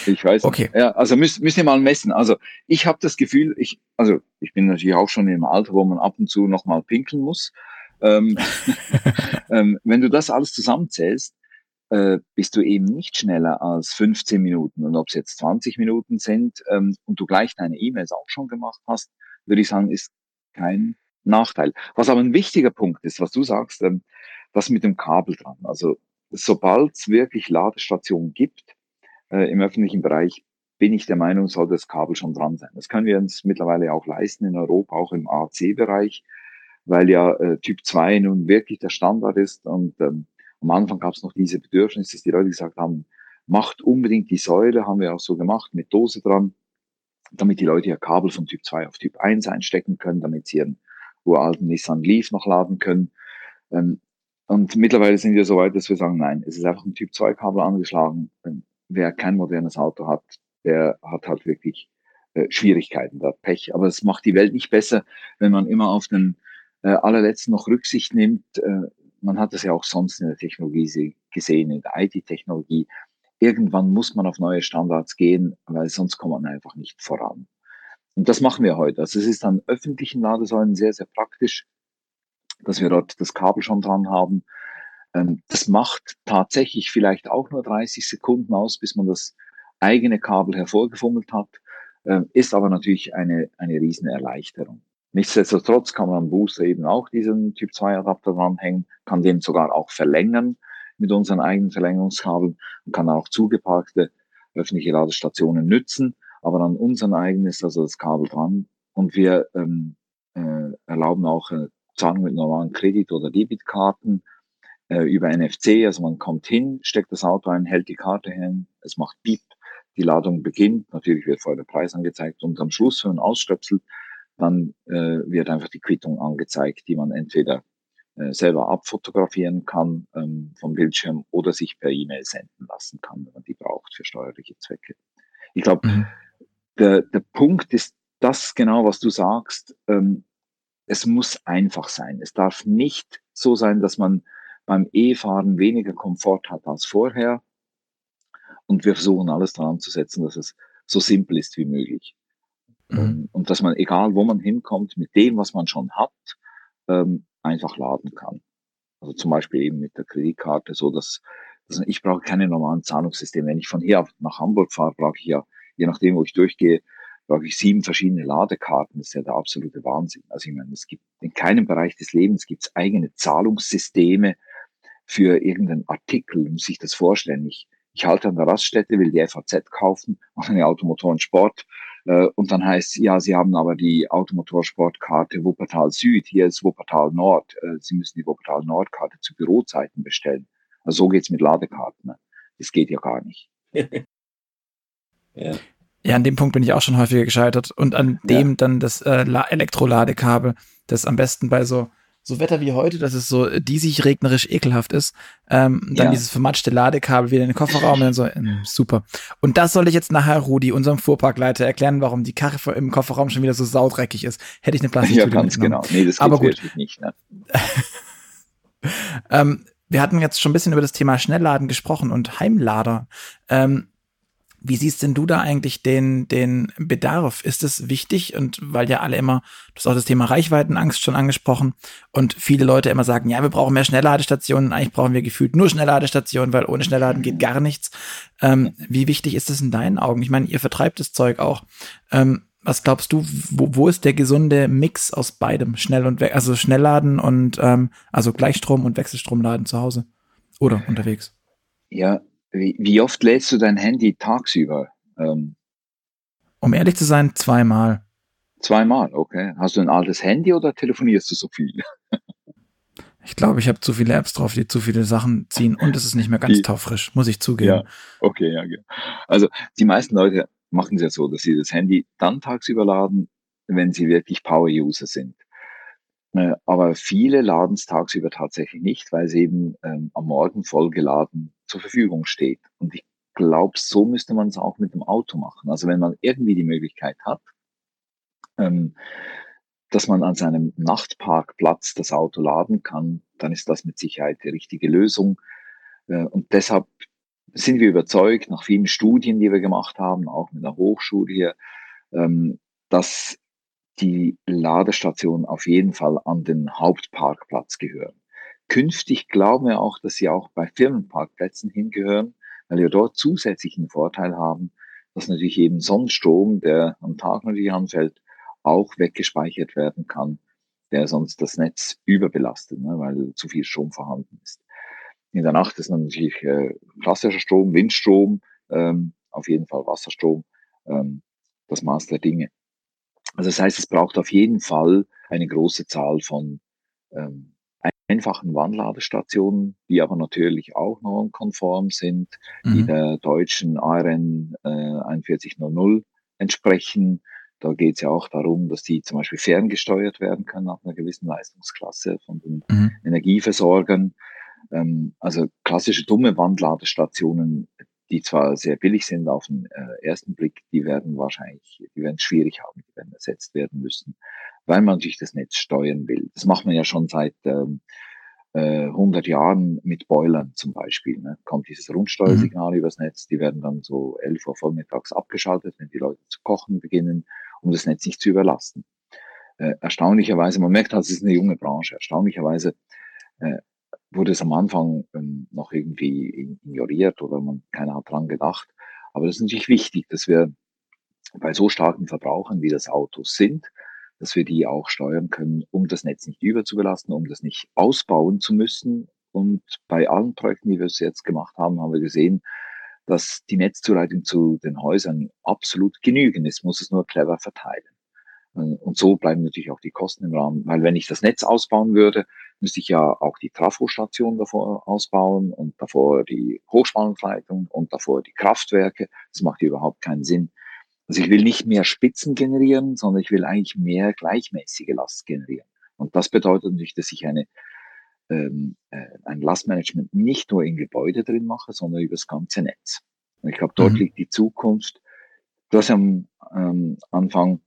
Ich weiß. Okay. Nicht. Ja, also müsst, müsst ihr mal messen. Also ich habe das Gefühl, ich, also ich bin natürlich auch schon im Alter, wo man ab und zu nochmal pinkeln muss. Ähm, ähm, wenn du das alles zusammenzählst, äh, bist du eben nicht schneller als 15 Minuten. Und ob es jetzt 20 Minuten sind ähm, und du gleich deine E-Mails auch schon gemacht hast, würde ich sagen, ist kein Nachteil. Was aber ein wichtiger Punkt ist, was du sagst, ähm, das mit dem Kabel dran. Also sobald es wirklich Ladestationen gibt äh, im öffentlichen Bereich, bin ich der Meinung, soll das Kabel schon dran sein. Das können wir uns mittlerweile auch leisten in Europa, auch im AC-Bereich, weil ja äh, Typ 2 nun wirklich der Standard ist. Und ähm, am Anfang gab es noch diese Bedürfnisse, dass die Leute gesagt haben, macht unbedingt die Säule, haben wir auch so gemacht, mit Dose dran, damit die Leute ihr Kabel von Typ 2 auf Typ 1 einstecken können, damit sie ihren uralten Nissan Leaf noch laden können. Ähm, und mittlerweile sind wir so weit, dass wir sagen, nein, es ist einfach ein Typ 2 Kabel angeschlagen. Wer kein modernes Auto hat, der hat halt wirklich äh, Schwierigkeiten, da Pech. Aber es macht die Welt nicht besser, wenn man immer auf den äh, allerletzten noch Rücksicht nimmt. Äh, man hat das ja auch sonst in der Technologie gesehen, in der IT-Technologie. Irgendwann muss man auf neue Standards gehen, weil sonst kommt man einfach nicht voran. Und das machen wir heute. Also es ist an öffentlichen Ladesäulen sehr, sehr praktisch, dass wir dort das Kabel schon dran haben. Ähm, das macht tatsächlich vielleicht auch nur 30 Sekunden aus, bis man das eigene Kabel hervorgefummelt hat, ähm, ist aber natürlich eine, eine riesen Erleichterung. Nichtsdestotrotz kann man am Booster eben auch diesen Typ 2 Adapter dranhängen, kann den sogar auch verlängern mit unseren eigenen Verlängerungskabeln und kann auch zugeparkte öffentliche Ladestationen nützen, aber an unseren eigenen ist also das Kabel dran und wir ähm, äh, erlauben auch äh, Zahlung mit normalen Kredit- oder Debitkarten äh, über NFC, also man kommt hin, steckt das Auto ein, hält die Karte hin, es macht Piep, die Ladung beginnt, natürlich wird vorher der Preis angezeigt und am Schluss, wenn man ausstöpselt, dann äh, wird einfach die Quittung angezeigt, die man entweder äh, selber abfotografieren kann ähm, vom Bildschirm oder sich per E-Mail senden lassen kann, wenn man die braucht für steuerliche Zwecke. Ich glaube, mhm. der, der Punkt ist das genau, was du sagst. Ähm, es muss einfach sein. Es darf nicht so sein, dass man beim E-Fahren weniger Komfort hat als vorher. Und wir versuchen alles daran zu setzen, dass es so simpel ist wie möglich. Mhm. Und dass man, egal wo man hinkommt, mit dem, was man schon hat, ähm, einfach laden kann. Also zum Beispiel eben mit der Kreditkarte, so dass, dass ich brauche keine normalen Zahlungssysteme. Wenn ich von hier nach Hamburg fahre, brauche ich ja, je nachdem, wo ich durchgehe, brauche ich sieben verschiedene Ladekarten. Das ist ja der absolute Wahnsinn. Also ich meine, es gibt in keinem Bereich des Lebens gibt es eigene Zahlungssysteme für irgendeinen Artikel. Muss sich das vorstellen. Ich, ich halte an der Raststätte, will die FAZ kaufen, mache eine Automotorensport äh, und dann heißt ja, Sie haben aber die Automotorsportkarte Wuppertal Süd, hier ist Wuppertal Nord. Äh, Sie müssen die Wuppertal Nord-Karte zu Bürozeiten bestellen. Also so geht's mit Ladekarten. Ne? Das geht ja gar nicht. ja. Ja, an dem Punkt bin ich auch schon häufiger gescheitert. Und an dem ja. dann das äh, Elektroladekabel, das am besten bei so so Wetter wie heute, dass es so diesig regnerisch ekelhaft ist, ähm, dann ja. dieses vermatschte Ladekabel wieder in den Kofferraum und dann so, ähm, super. Und das soll ich jetzt nachher Rudi, unserem Fuhrparkleiter, erklären, warum die Karre im Kofferraum schon wieder so saudreckig ist. Hätte ich eine Plastiktüte Ja, ganz genau. Nee, das geht Aber gut. nicht. Ne? ähm, wir hatten jetzt schon ein bisschen über das Thema Schnellladen gesprochen und Heimlader. Ähm, wie siehst denn du da eigentlich den, den Bedarf? Ist es wichtig? Und weil ja alle immer, du hast auch das Thema Reichweitenangst schon angesprochen und viele Leute immer sagen, ja, wir brauchen mehr Schnellladestationen. Eigentlich brauchen wir gefühlt nur Schnellladestationen, weil ohne Schnellladen geht gar nichts. Ähm, wie wichtig ist das in deinen Augen? Ich meine, ihr vertreibt das Zeug auch. Ähm, was glaubst du, wo, wo ist der gesunde Mix aus beidem? Schnell und also Schnellladen und ähm, also Gleichstrom und Wechselstromladen zu Hause oder unterwegs? Ja, wie, wie oft lädst du dein Handy tagsüber? Ähm, um ehrlich zu sein, zweimal. Zweimal, okay. Hast du ein altes Handy oder telefonierst du so viel? ich glaube, ich habe zu viele Apps drauf, die zu viele Sachen ziehen und es ist nicht mehr ganz die, taufrisch, muss ich zugeben. Ja, okay, ja, genau. Also die meisten Leute machen es ja so, dass sie das Handy dann tagsüber laden, wenn sie wirklich Power-User sind. Äh, aber viele laden es tagsüber tatsächlich nicht, weil sie eben ähm, am Morgen voll geladen zur Verfügung steht. Und ich glaube, so müsste man es auch mit dem Auto machen. Also wenn man irgendwie die Möglichkeit hat, ähm, dass man an seinem Nachtparkplatz das Auto laden kann, dann ist das mit Sicherheit die richtige Lösung. Äh, und deshalb sind wir überzeugt, nach vielen Studien, die wir gemacht haben, auch mit der Hochschule hier, ähm, dass die Ladestationen auf jeden Fall an den Hauptparkplatz gehören. Künftig glauben wir auch, dass sie auch bei Firmenparkplätzen hingehören, weil wir dort zusätzlichen Vorteil haben, dass natürlich eben Sonnenstrom, der am Tag natürlich anfällt, auch weggespeichert werden kann, der sonst das Netz überbelastet, ne, weil zu viel Strom vorhanden ist. In der Nacht ist natürlich äh, klassischer Strom, Windstrom, ähm, auf jeden Fall Wasserstrom, ähm, das Maß der Dinge. Also das heißt, es braucht auf jeden Fall eine große Zahl von ähm, einfachen Wandladestationen, die aber natürlich auch normkonform sind, mhm. die der deutschen ARN äh, 4100 entsprechen. Da geht es ja auch darum, dass die zum Beispiel ferngesteuert werden können nach einer gewissen Leistungsklasse von den mhm. Energieversorgern. Ähm, also klassische dumme Wandladestationen, die zwar sehr billig sind auf den äh, ersten Blick, die werden wahrscheinlich, die werden schwierig haben, die werden ersetzt werden müssen, weil man natürlich das Netz steuern will. Das macht man ja schon seit ähm, äh, 100 Jahren mit Boilern zum Beispiel. Ne? Kommt dieses Rundsteuersignal mhm. übers Netz, die werden dann so 11 Uhr vormittags abgeschaltet, wenn die Leute zu kochen beginnen, um das Netz nicht zu überlasten. Äh, erstaunlicherweise, man merkt halt, es ist eine junge Branche, erstaunlicherweise äh, wurde es am Anfang ähm, noch irgendwie ignoriert oder man keiner hat dran gedacht. Aber das ist natürlich wichtig, dass wir bei so starken Verbrauchern, wie das Autos sind, dass wir die auch steuern können, um das Netz nicht überzubelasten, um das nicht ausbauen zu müssen. Und bei allen Projekten, die wir jetzt gemacht haben, haben wir gesehen, dass die Netzzuleitung zu den Häusern absolut genügend ist, muss es nur clever verteilen. Und so bleiben natürlich auch die Kosten im Rahmen, weil wenn ich das Netz ausbauen würde, müsste ich ja auch die Trafostation davor ausbauen und davor die Hochspannungsleitung und davor die Kraftwerke. Das macht überhaupt keinen Sinn. Also ich will nicht mehr Spitzen generieren, sondern ich will eigentlich mehr gleichmäßige Last generieren. Und das bedeutet natürlich, dass ich eine, ähm, äh, ein Lastmanagement nicht nur in Gebäude drin mache, sondern über das ganze Netz. Und ich glaube, dort mhm. liegt die Zukunft. Du hast am ähm, Anfang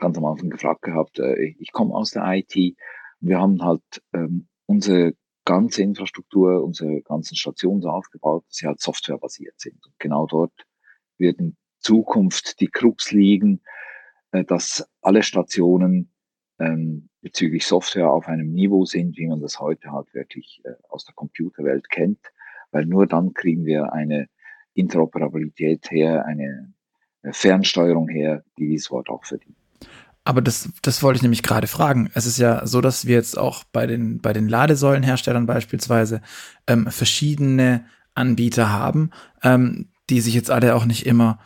ganz am Anfang gefragt gehabt, äh, ich komme aus der IT. Wir haben halt ähm, unsere ganze Infrastruktur, unsere ganzen Stationen so aufgebaut, dass sie halt softwarebasiert sind. Und genau dort wird in Zukunft die Krux liegen, äh, dass alle Stationen ähm, bezüglich Software auf einem Niveau sind, wie man das heute halt wirklich äh, aus der Computerwelt kennt, weil nur dann kriegen wir eine Interoperabilität her, eine äh, Fernsteuerung her, die dieses Wort auch verdient. Aber das, das wollte ich nämlich gerade fragen. Es ist ja so, dass wir jetzt auch bei den, bei den Ladesäulenherstellern beispielsweise ähm, verschiedene Anbieter haben, ähm, die sich jetzt alle auch nicht immer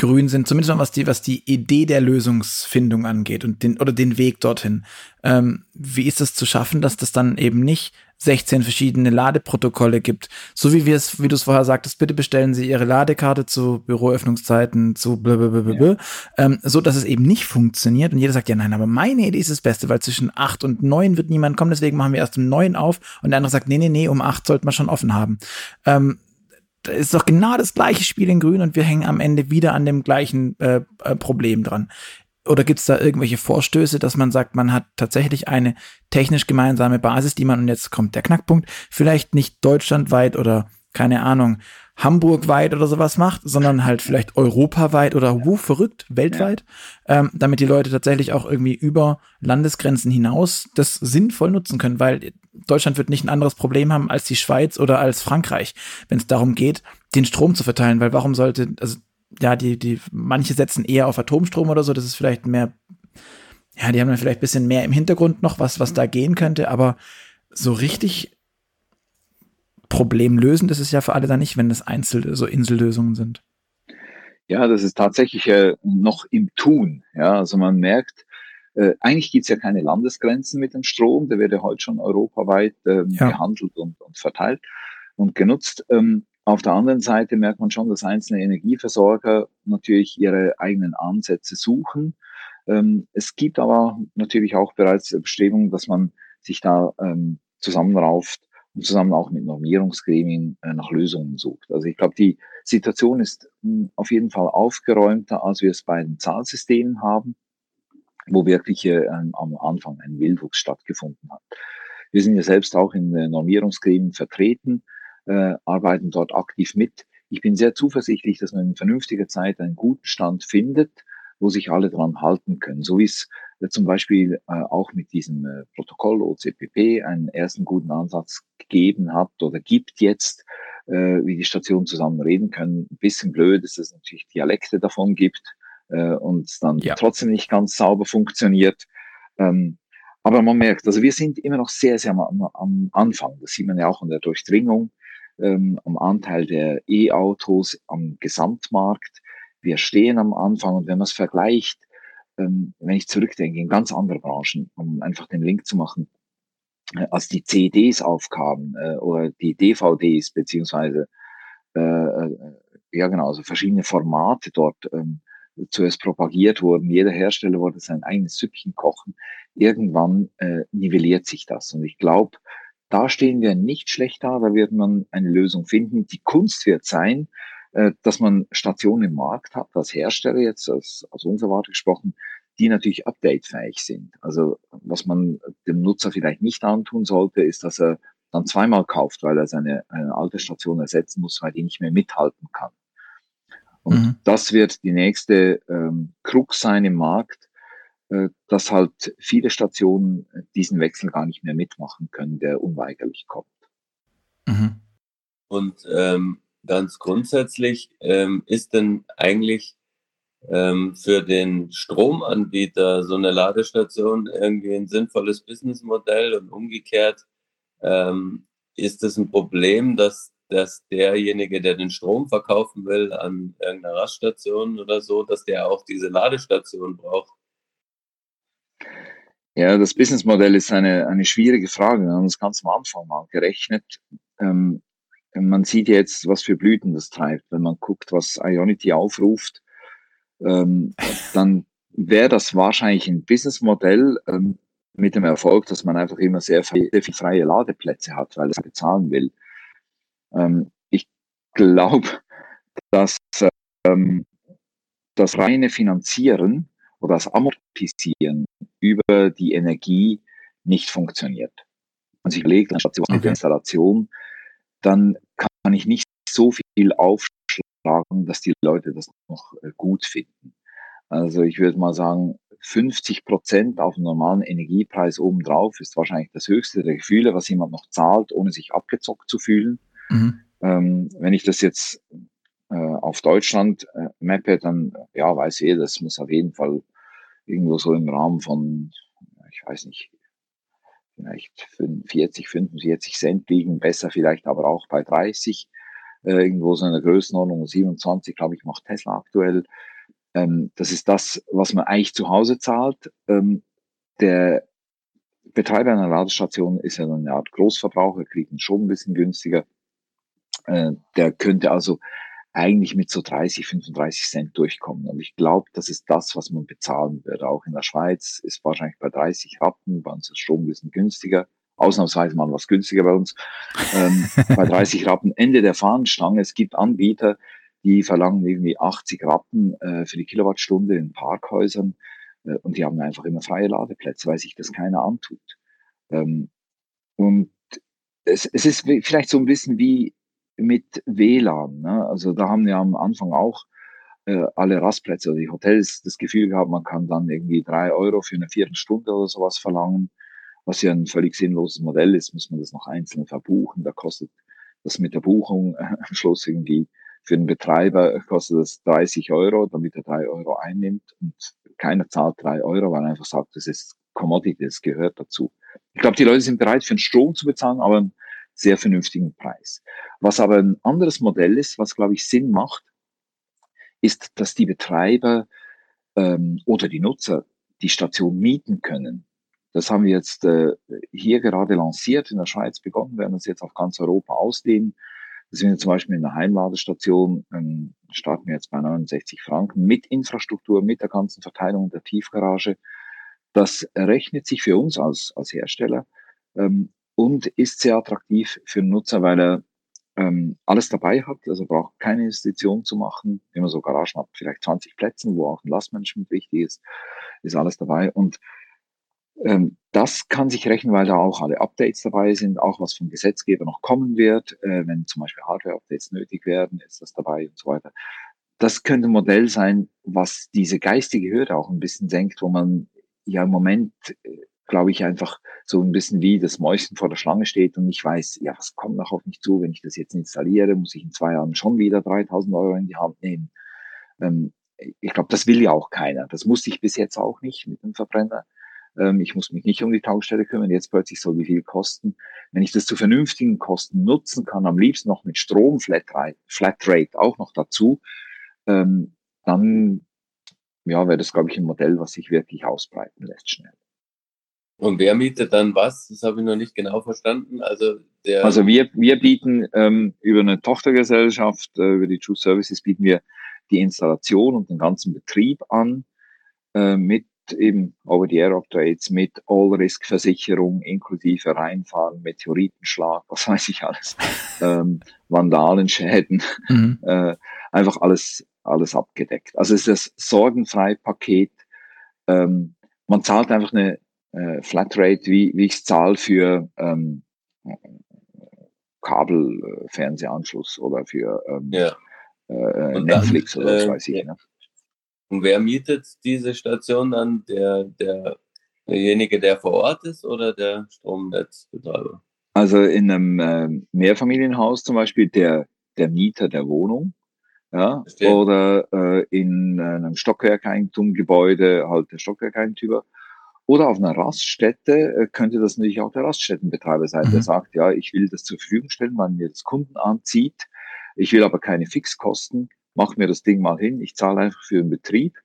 grün sind, zumindest was die, was die Idee der Lösungsfindung angeht und den, oder den Weg dorthin. Ähm, wie ist es zu schaffen, dass das dann eben nicht 16 verschiedene Ladeprotokolle gibt? So wie wir es, wie du es vorher sagtest, bitte bestellen Sie Ihre Ladekarte zu Büroöffnungszeiten, zu blablabla, ja. ähm, so dass es eben nicht funktioniert und jeder sagt, ja nein, aber meine Idee ist das Beste, weil zwischen 8 und 9 wird niemand kommen, deswegen machen wir erst um 9 auf und der andere sagt, nee, nee, nee, um 8 sollte man schon offen haben. Ähm, da ist doch genau das gleiche Spiel in Grün und wir hängen am Ende wieder an dem gleichen äh, äh Problem dran. Oder gibt es da irgendwelche Vorstöße, dass man sagt, man hat tatsächlich eine technisch gemeinsame Basis, die man, und jetzt kommt der Knackpunkt, vielleicht nicht deutschlandweit oder keine Ahnung, Hamburg-weit oder sowas macht, sondern halt vielleicht europaweit oder wo verrückt, weltweit, ja. ähm, damit die Leute tatsächlich auch irgendwie über Landesgrenzen hinaus das sinnvoll nutzen können, weil Deutschland wird nicht ein anderes Problem haben als die Schweiz oder als Frankreich, wenn es darum geht, den Strom zu verteilen, weil warum sollte, also ja, die, die, manche setzen eher auf Atomstrom oder so, das ist vielleicht mehr, ja, die haben dann vielleicht ein bisschen mehr im Hintergrund noch, was, was da gehen könnte, aber so richtig problemlösend ist es ja für alle dann nicht, wenn das Einzel so Insellösungen sind. Ja, das ist tatsächlich äh, noch im Tun. Ja, also man merkt, äh, eigentlich gibt es ja keine Landesgrenzen mit dem Strom, der wird ja heute schon europaweit äh, ja. gehandelt und, und, verteilt und genutzt. Ähm, auf der anderen Seite merkt man schon, dass einzelne Energieversorger natürlich ihre eigenen Ansätze suchen. Ähm, es gibt aber natürlich auch bereits Bestrebungen, dass man sich da ähm, zusammenrauft und zusammen auch mit Normierungsgremien äh, nach Lösungen sucht. Also ich glaube, die Situation ist hm, auf jeden Fall aufgeräumter, als wir es bei den Zahlsystemen haben, wo wirklich äh, am Anfang ein Wildwuchs stattgefunden hat. Wir sind ja selbst auch in Normierungsgremien vertreten, äh, arbeiten dort aktiv mit. Ich bin sehr zuversichtlich, dass man in vernünftiger Zeit einen guten Stand findet, wo sich alle dran halten können. So wie es zum Beispiel äh, auch mit diesem äh, Protokoll OCPP einen ersten guten Ansatz gegeben hat oder gibt jetzt, äh, wie die Stationen zusammen reden können. Ein bisschen blöd ist, dass es natürlich Dialekte davon gibt äh, und es dann ja. trotzdem nicht ganz sauber funktioniert. Ähm, aber man merkt, also wir sind immer noch sehr, sehr am, am Anfang. Das sieht man ja auch in der Durchdringung, ähm, am Anteil der E-Autos am Gesamtmarkt. Wir stehen am Anfang und wenn man es vergleicht, ähm, wenn ich zurückdenke, in ganz andere Branchen, um einfach den Link zu machen, äh, als die CDs aufkamen äh, oder die DVDs beziehungsweise äh, ja genau, also verschiedene Formate dort ähm, zuerst propagiert wurden. Jeder Hersteller wollte sein eigenes Süppchen kochen. Irgendwann nivelliert sich das. Und ich glaube, da stehen wir nicht schlecht da. Da wird man eine Lösung finden. Die Kunst wird sein, dass man Stationen im Markt hat, als Hersteller jetzt, als, als unser Wort gesprochen, die natürlich updatefähig sind. Also was man dem Nutzer vielleicht nicht antun sollte, ist, dass er dann zweimal kauft, weil er seine eine alte Station ersetzen muss, weil die nicht mehr mithalten kann. Und mhm. das wird die nächste ähm, Krux sein im Markt, äh, dass halt viele Stationen diesen Wechsel gar nicht mehr mitmachen können, der unweigerlich kommt. Mhm. Und ähm, ganz grundsätzlich ähm, ist denn eigentlich ähm, für den Stromanbieter so eine Ladestation irgendwie ein sinnvolles Businessmodell und umgekehrt ähm, ist es ein Problem, dass, dass derjenige, der den Strom verkaufen will an irgendeiner Raststation oder so, dass der auch diese Ladestation braucht. Ja, das Businessmodell ist eine, eine schwierige Frage. Wir haben das ganz am Anfang mal gerechnet. Ähm, man sieht jetzt, was für Blüten das treibt. Wenn man guckt, was Ionity aufruft, ähm, dann wäre das wahrscheinlich ein Businessmodell ähm, mit dem Erfolg, dass man einfach immer sehr, viel freie Ladeplätze hat, weil es bezahlen will. Ähm, ich glaube, dass ähm, das reine Finanzieren oder das Amortisieren über die Energie nicht funktioniert. Man sich überlegt, anstatt okay. Installation dann kann ich nicht so viel aufschlagen, dass die Leute das noch äh, gut finden. Also ich würde mal sagen, 50 Prozent auf dem normalen Energiepreis obendrauf ist wahrscheinlich das höchste der Gefühle, was jemand noch zahlt, ohne sich abgezockt zu fühlen. Mhm. Ähm, wenn ich das jetzt äh, auf Deutschland äh, mappe, dann ja, weiß jeder, das muss auf jeden Fall irgendwo so im Rahmen von, ich weiß nicht, vielleicht 40, 45 Cent liegen, besser vielleicht aber auch bei 30, äh, irgendwo so in der Größenordnung 27, glaube ich, macht Tesla aktuell. Ähm, das ist das, was man eigentlich zu Hause zahlt. Ähm, der Betreiber einer Ladestation ist ja eine Art Großverbraucher, kriegt ihn schon ein bisschen günstiger. Äh, der könnte also eigentlich mit so 30, 35 Cent durchkommen. Und ich glaube, das ist das, was man bezahlen würde. Auch in der Schweiz ist wahrscheinlich bei 30 Rappen, bei uns ist Strom ein bisschen günstiger. Ausnahmsweise mal was günstiger bei uns. Ähm, bei 30 Rappen Ende der Fahnenstange. Es gibt Anbieter, die verlangen irgendwie 80 Rappen äh, für die Kilowattstunde in Parkhäusern. Äh, und die haben einfach immer freie Ladeplätze, weil sich das keiner antut. Ähm, und es, es ist vielleicht so ein bisschen wie mit WLAN. Ne? Also da haben wir am Anfang auch äh, alle Rastplätze oder die Hotels das Gefühl gehabt, man kann dann irgendwie drei Euro für eine Viertelstunde oder sowas verlangen, was ja ein völlig sinnloses Modell ist, muss man das noch einzeln verbuchen. Da kostet das mit der Buchung äh, am Schluss irgendwie für den Betreiber kostet das 30 Euro, damit er drei Euro einnimmt und keiner zahlt drei Euro, weil er einfach sagt, das ist Commodity, das gehört dazu. Ich glaube, die Leute sind bereit, für den Strom zu bezahlen, aber sehr vernünftigen Preis. Was aber ein anderes Modell ist, was, glaube ich, Sinn macht, ist, dass die Betreiber ähm, oder die Nutzer die Station mieten können. Das haben wir jetzt äh, hier gerade lanciert, in der Schweiz begonnen, werden das jetzt auf ganz Europa ausdehnen. Das sind wir zum Beispiel in der Heimladestation, ähm, starten wir jetzt bei 69 Franken mit Infrastruktur, mit der ganzen Verteilung der Tiefgarage. Das rechnet sich für uns als, als Hersteller ähm, und ist sehr attraktiv für den Nutzer, weil er ähm, alles dabei hat, also braucht keine Investition zu machen. Wenn man so Garagen hat, vielleicht 20 Plätzen, wo auch ein Lastmanagement wichtig ist, ist alles dabei. Und ähm, das kann sich rechnen, weil da auch alle Updates dabei sind, auch was vom Gesetzgeber noch kommen wird. Äh, wenn zum Beispiel Hardware-Updates nötig werden, ist das dabei und so weiter. Das könnte ein Modell sein, was diese geistige Hürde auch ein bisschen senkt, wo man ja im Moment, äh, glaube ich, einfach so ein bisschen wie das Mäuschen vor der Schlange steht und ich weiß, ja, was kommt noch auf mich zu, wenn ich das jetzt installiere, muss ich in zwei Jahren schon wieder 3000 Euro in die Hand nehmen. Ähm, ich glaube, das will ja auch keiner. Das musste ich bis jetzt auch nicht mit dem Verbrenner. Ähm, ich muss mich nicht um die Tankstelle kümmern. Jetzt plötzlich soll wie viel kosten. Wenn ich das zu vernünftigen Kosten nutzen kann, am liebsten noch mit Strom Flatrate, Flatrate auch noch dazu, ähm, dann ja, wäre das, glaube ich, ein Modell, was sich wirklich ausbreiten lässt schnell. Und wer mietet dann was? Das habe ich noch nicht genau verstanden. Also, der also wir, wir bieten ähm, über eine Tochtergesellschaft, äh, über die True Services bieten wir die Installation und den ganzen Betrieb an äh, mit eben Over-the-Air-Updates, mit All-Risk-Versicherung inklusive Reinfahren, Meteoritenschlag, was weiß ich alles, ähm, Vandalenschäden, mhm. äh, einfach alles, alles abgedeckt. Also es ist das Sorgenfrei-Paket. Ähm, man zahlt einfach eine äh, Flatrate, wie, wie ich es zahle für ähm, Kabelfernsehanschluss oder für ähm, ja. äh, Netflix dann, oder was äh, weiß ich. Ne? Und wer mietet diese Station dann? Der, der, derjenige, der vor Ort ist oder der Stromnetzbetreiber? Also in einem äh, Mehrfamilienhaus zum Beispiel der, der Mieter der Wohnung. Ja, oder äh, in einem Stockwerkeigentumgebäude halt der Stockwerkeigentümer. Oder auf einer Raststätte äh, könnte das natürlich auch der Raststättenbetreiber sein, mhm. der sagt, ja, ich will das zur Verfügung stellen, weil mir das Kunden anzieht. Ich will aber keine Fixkosten mach mir das Ding mal hin, ich zahle einfach für den Betrieb,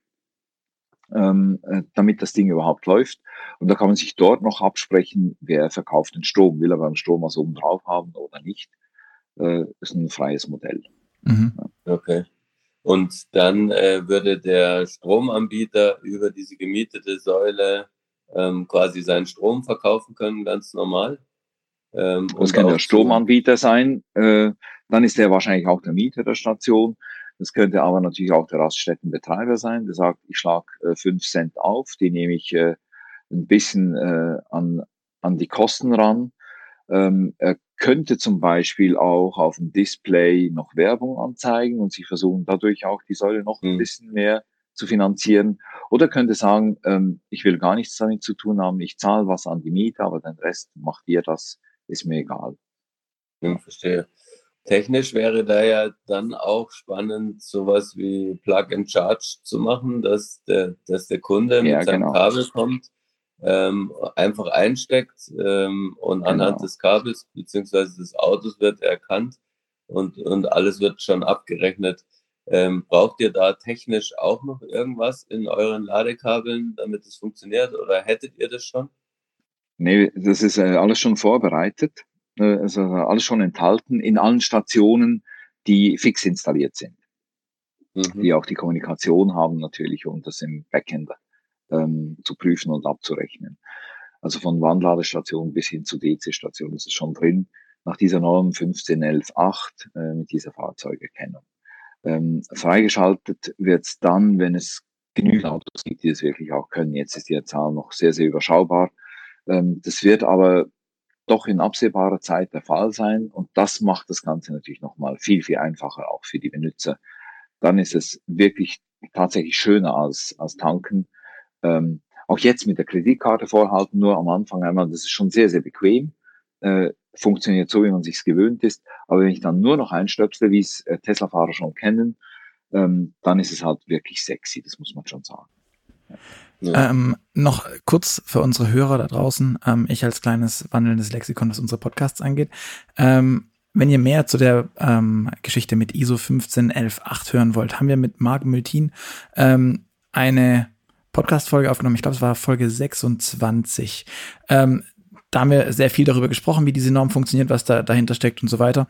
ähm, äh, damit das Ding überhaupt läuft. Und da kann man sich dort noch absprechen, wer verkauft den Strom, will er beim Strom was oben drauf haben oder nicht. Äh, ist ein freies Modell. Mhm. Ja. Okay. Und dann äh, würde der Stromanbieter über diese gemietete Säule ähm, quasi seinen Strom verkaufen können, ganz normal. Ähm, das kann der Stromanbieter sein. Äh, dann ist er wahrscheinlich auch der Mieter der Station. Das könnte aber natürlich auch der Raststättenbetreiber sein, der sagt, ich schlage äh, 5 Cent auf, die nehme ich äh, ein bisschen äh, an, an die Kosten ran. Ähm, er könnte zum Beispiel auch auf dem Display noch Werbung anzeigen und sich versuchen, dadurch auch die Säule noch ein mhm. bisschen mehr zu finanzieren. Oder könnte sagen, ähm, ich will gar nichts damit zu tun haben, ich zahle was an die Miete, aber den Rest macht ihr das, ist mir egal. Ja, verstehe. Technisch wäre da ja dann auch spannend, sowas wie Plug and Charge zu machen, dass der, dass der Kunde mit seinem genau. Kabel kommt, ähm, einfach einsteckt ähm, und genau. anhand des Kabels beziehungsweise des Autos wird erkannt und, und alles wird schon abgerechnet. Ähm, braucht ihr da technisch auch noch irgendwas in euren Ladekabeln, damit es funktioniert oder hättet ihr das schon? Nee, das ist äh, alles schon vorbereitet also alles schon enthalten in allen Stationen, die fix installiert sind. Mhm. Die auch die Kommunikation haben natürlich, um das im Backend ähm, zu prüfen und abzurechnen. Also von Wandladestation bis hin zu DC-Station ist es schon drin, nach dieser Norm 15118 äh, mit dieser Fahrzeugerkennung. Ähm, freigeschaltet wird es dann, wenn es genügend Autos gibt, die es wirklich auch können. Jetzt ist die Zahl noch sehr, sehr überschaubar. Ähm, das wird aber doch in absehbarer Zeit der Fall sein. Und das macht das Ganze natürlich nochmal viel, viel einfacher auch für die Benutzer. Dann ist es wirklich tatsächlich schöner als, als tanken. Ähm, auch jetzt mit der Kreditkarte vorhalten, nur am Anfang einmal, das ist schon sehr, sehr bequem. Äh, funktioniert so, wie man sich's gewöhnt ist. Aber wenn ich dann nur noch einstöpsle, wie es äh, Tesla-Fahrer schon kennen, ähm, dann ist es halt wirklich sexy, das muss man schon sagen. Ja. Ja. Ähm, noch kurz für unsere Hörer da draußen, ähm, ich als kleines wandelndes Lexikon, was unsere Podcasts angeht. Ähm, wenn ihr mehr zu der ähm, Geschichte mit ISO 15118 hören wollt, haben wir mit Marc Mültin ähm, eine Podcast-Folge aufgenommen. Ich glaube, es war Folge 26. Ähm, da haben wir sehr viel darüber gesprochen, wie diese Norm funktioniert, was da dahinter steckt und so weiter.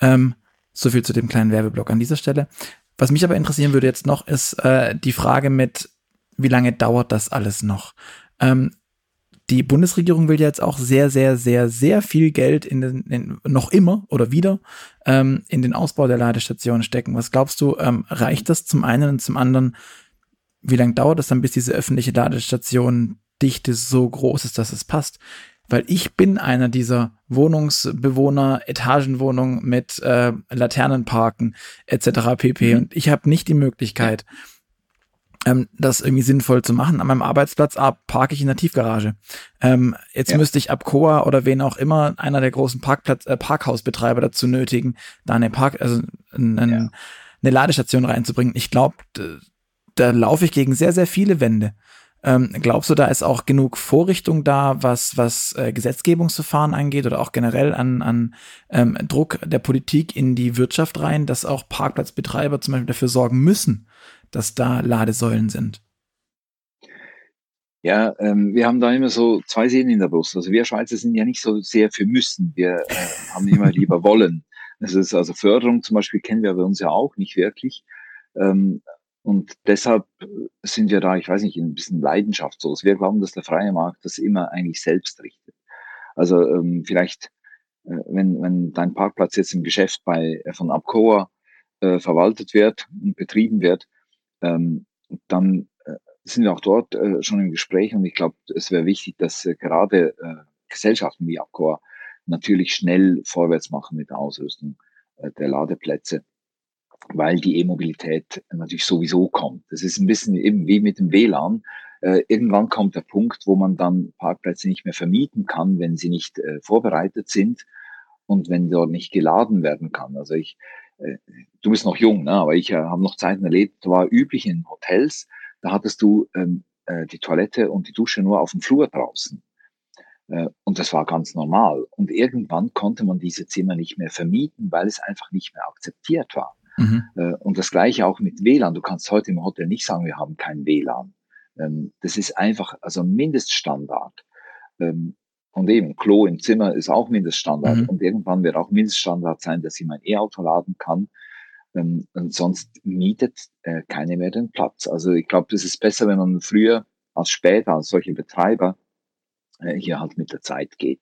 Ähm, so viel zu dem kleinen Werbeblock an dieser Stelle. Was mich aber interessieren würde jetzt noch, ist äh, die Frage mit, wie lange dauert das alles noch? Ähm, die Bundesregierung will jetzt auch sehr, sehr, sehr, sehr viel Geld in den, in, noch immer oder wieder ähm, in den Ausbau der Ladestationen stecken. Was glaubst du, ähm, reicht das zum einen und zum anderen? Wie lange dauert es dann, bis diese öffentliche Ladestationendichte so groß ist, dass es passt? Weil ich bin einer dieser Wohnungsbewohner, Etagenwohnungen mit äh, Laternenparken etc. pp. Mhm. Und ich habe nicht die Möglichkeit, ähm, das irgendwie sinnvoll zu machen. An meinem Arbeitsplatz ah, parke ich in der Tiefgarage. Ähm, jetzt ja. müsste ich ab Coa oder wen auch immer einer der großen Parkplatz, äh, Parkhausbetreiber dazu nötigen, da eine Park, also ein, ein, ja. eine Ladestation reinzubringen. Ich glaube, da laufe ich gegen sehr, sehr viele Wände. Ähm, glaubst du, da ist auch genug Vorrichtung da, was, was äh, Gesetzgebungsverfahren angeht oder auch generell an, an ähm, Druck der Politik in die Wirtschaft rein, dass auch Parkplatzbetreiber zum Beispiel dafür sorgen müssen, dass da Ladesäulen sind? Ja, ähm, wir haben da immer so zwei Sehnen in der Brust. Also wir Schweizer sind ja nicht so sehr für müssen. Wir äh, haben immer lieber wollen. Das ist also Förderung zum Beispiel kennen wir bei uns ja auch nicht wirklich. Ähm, und deshalb sind wir da, ich weiß nicht, ein bisschen leidenschaftslos. Wir glauben, dass der freie Markt das immer eigentlich selbst richtet. Also ähm, vielleicht, äh, wenn, wenn dein Parkplatz jetzt im Geschäft bei äh, von Abcoa äh, verwaltet wird und betrieben wird, ähm, dann äh, sind wir auch dort äh, schon im Gespräch und ich glaube, es wäre wichtig, dass äh, gerade äh, Gesellschaften wie Abcoa natürlich schnell vorwärts machen mit der Ausrüstung äh, der Ladeplätze, weil die E-Mobilität natürlich sowieso kommt. Das ist ein bisschen eben wie mit dem WLAN. Irgendwann kommt der Punkt, wo man dann Parkplätze nicht mehr vermieten kann, wenn sie nicht vorbereitet sind und wenn dort nicht geladen werden kann. Also ich, du bist noch jung, ne? aber ich äh, habe noch Zeiten erlebt, war üblich in Hotels, da hattest du ähm, äh, die Toilette und die Dusche nur auf dem Flur draußen. Äh, und das war ganz normal. Und irgendwann konnte man diese Zimmer nicht mehr vermieten, weil es einfach nicht mehr akzeptiert war. Mhm. Äh, und das gleiche auch mit WLAN. Du kannst heute im Hotel nicht sagen, wir haben kein WLAN. Ähm, das ist einfach, also Mindeststandard. Ähm, und eben, Klo im Zimmer ist auch Mindeststandard. Mhm. Und irgendwann wird auch Mindeststandard sein, dass ich mein E-Auto laden kann. Ähm, und sonst mietet äh, keine mehr den Platz. Also ich glaube, das ist besser, wenn man früher als später als solche Betreiber äh, hier halt mit der Zeit geht.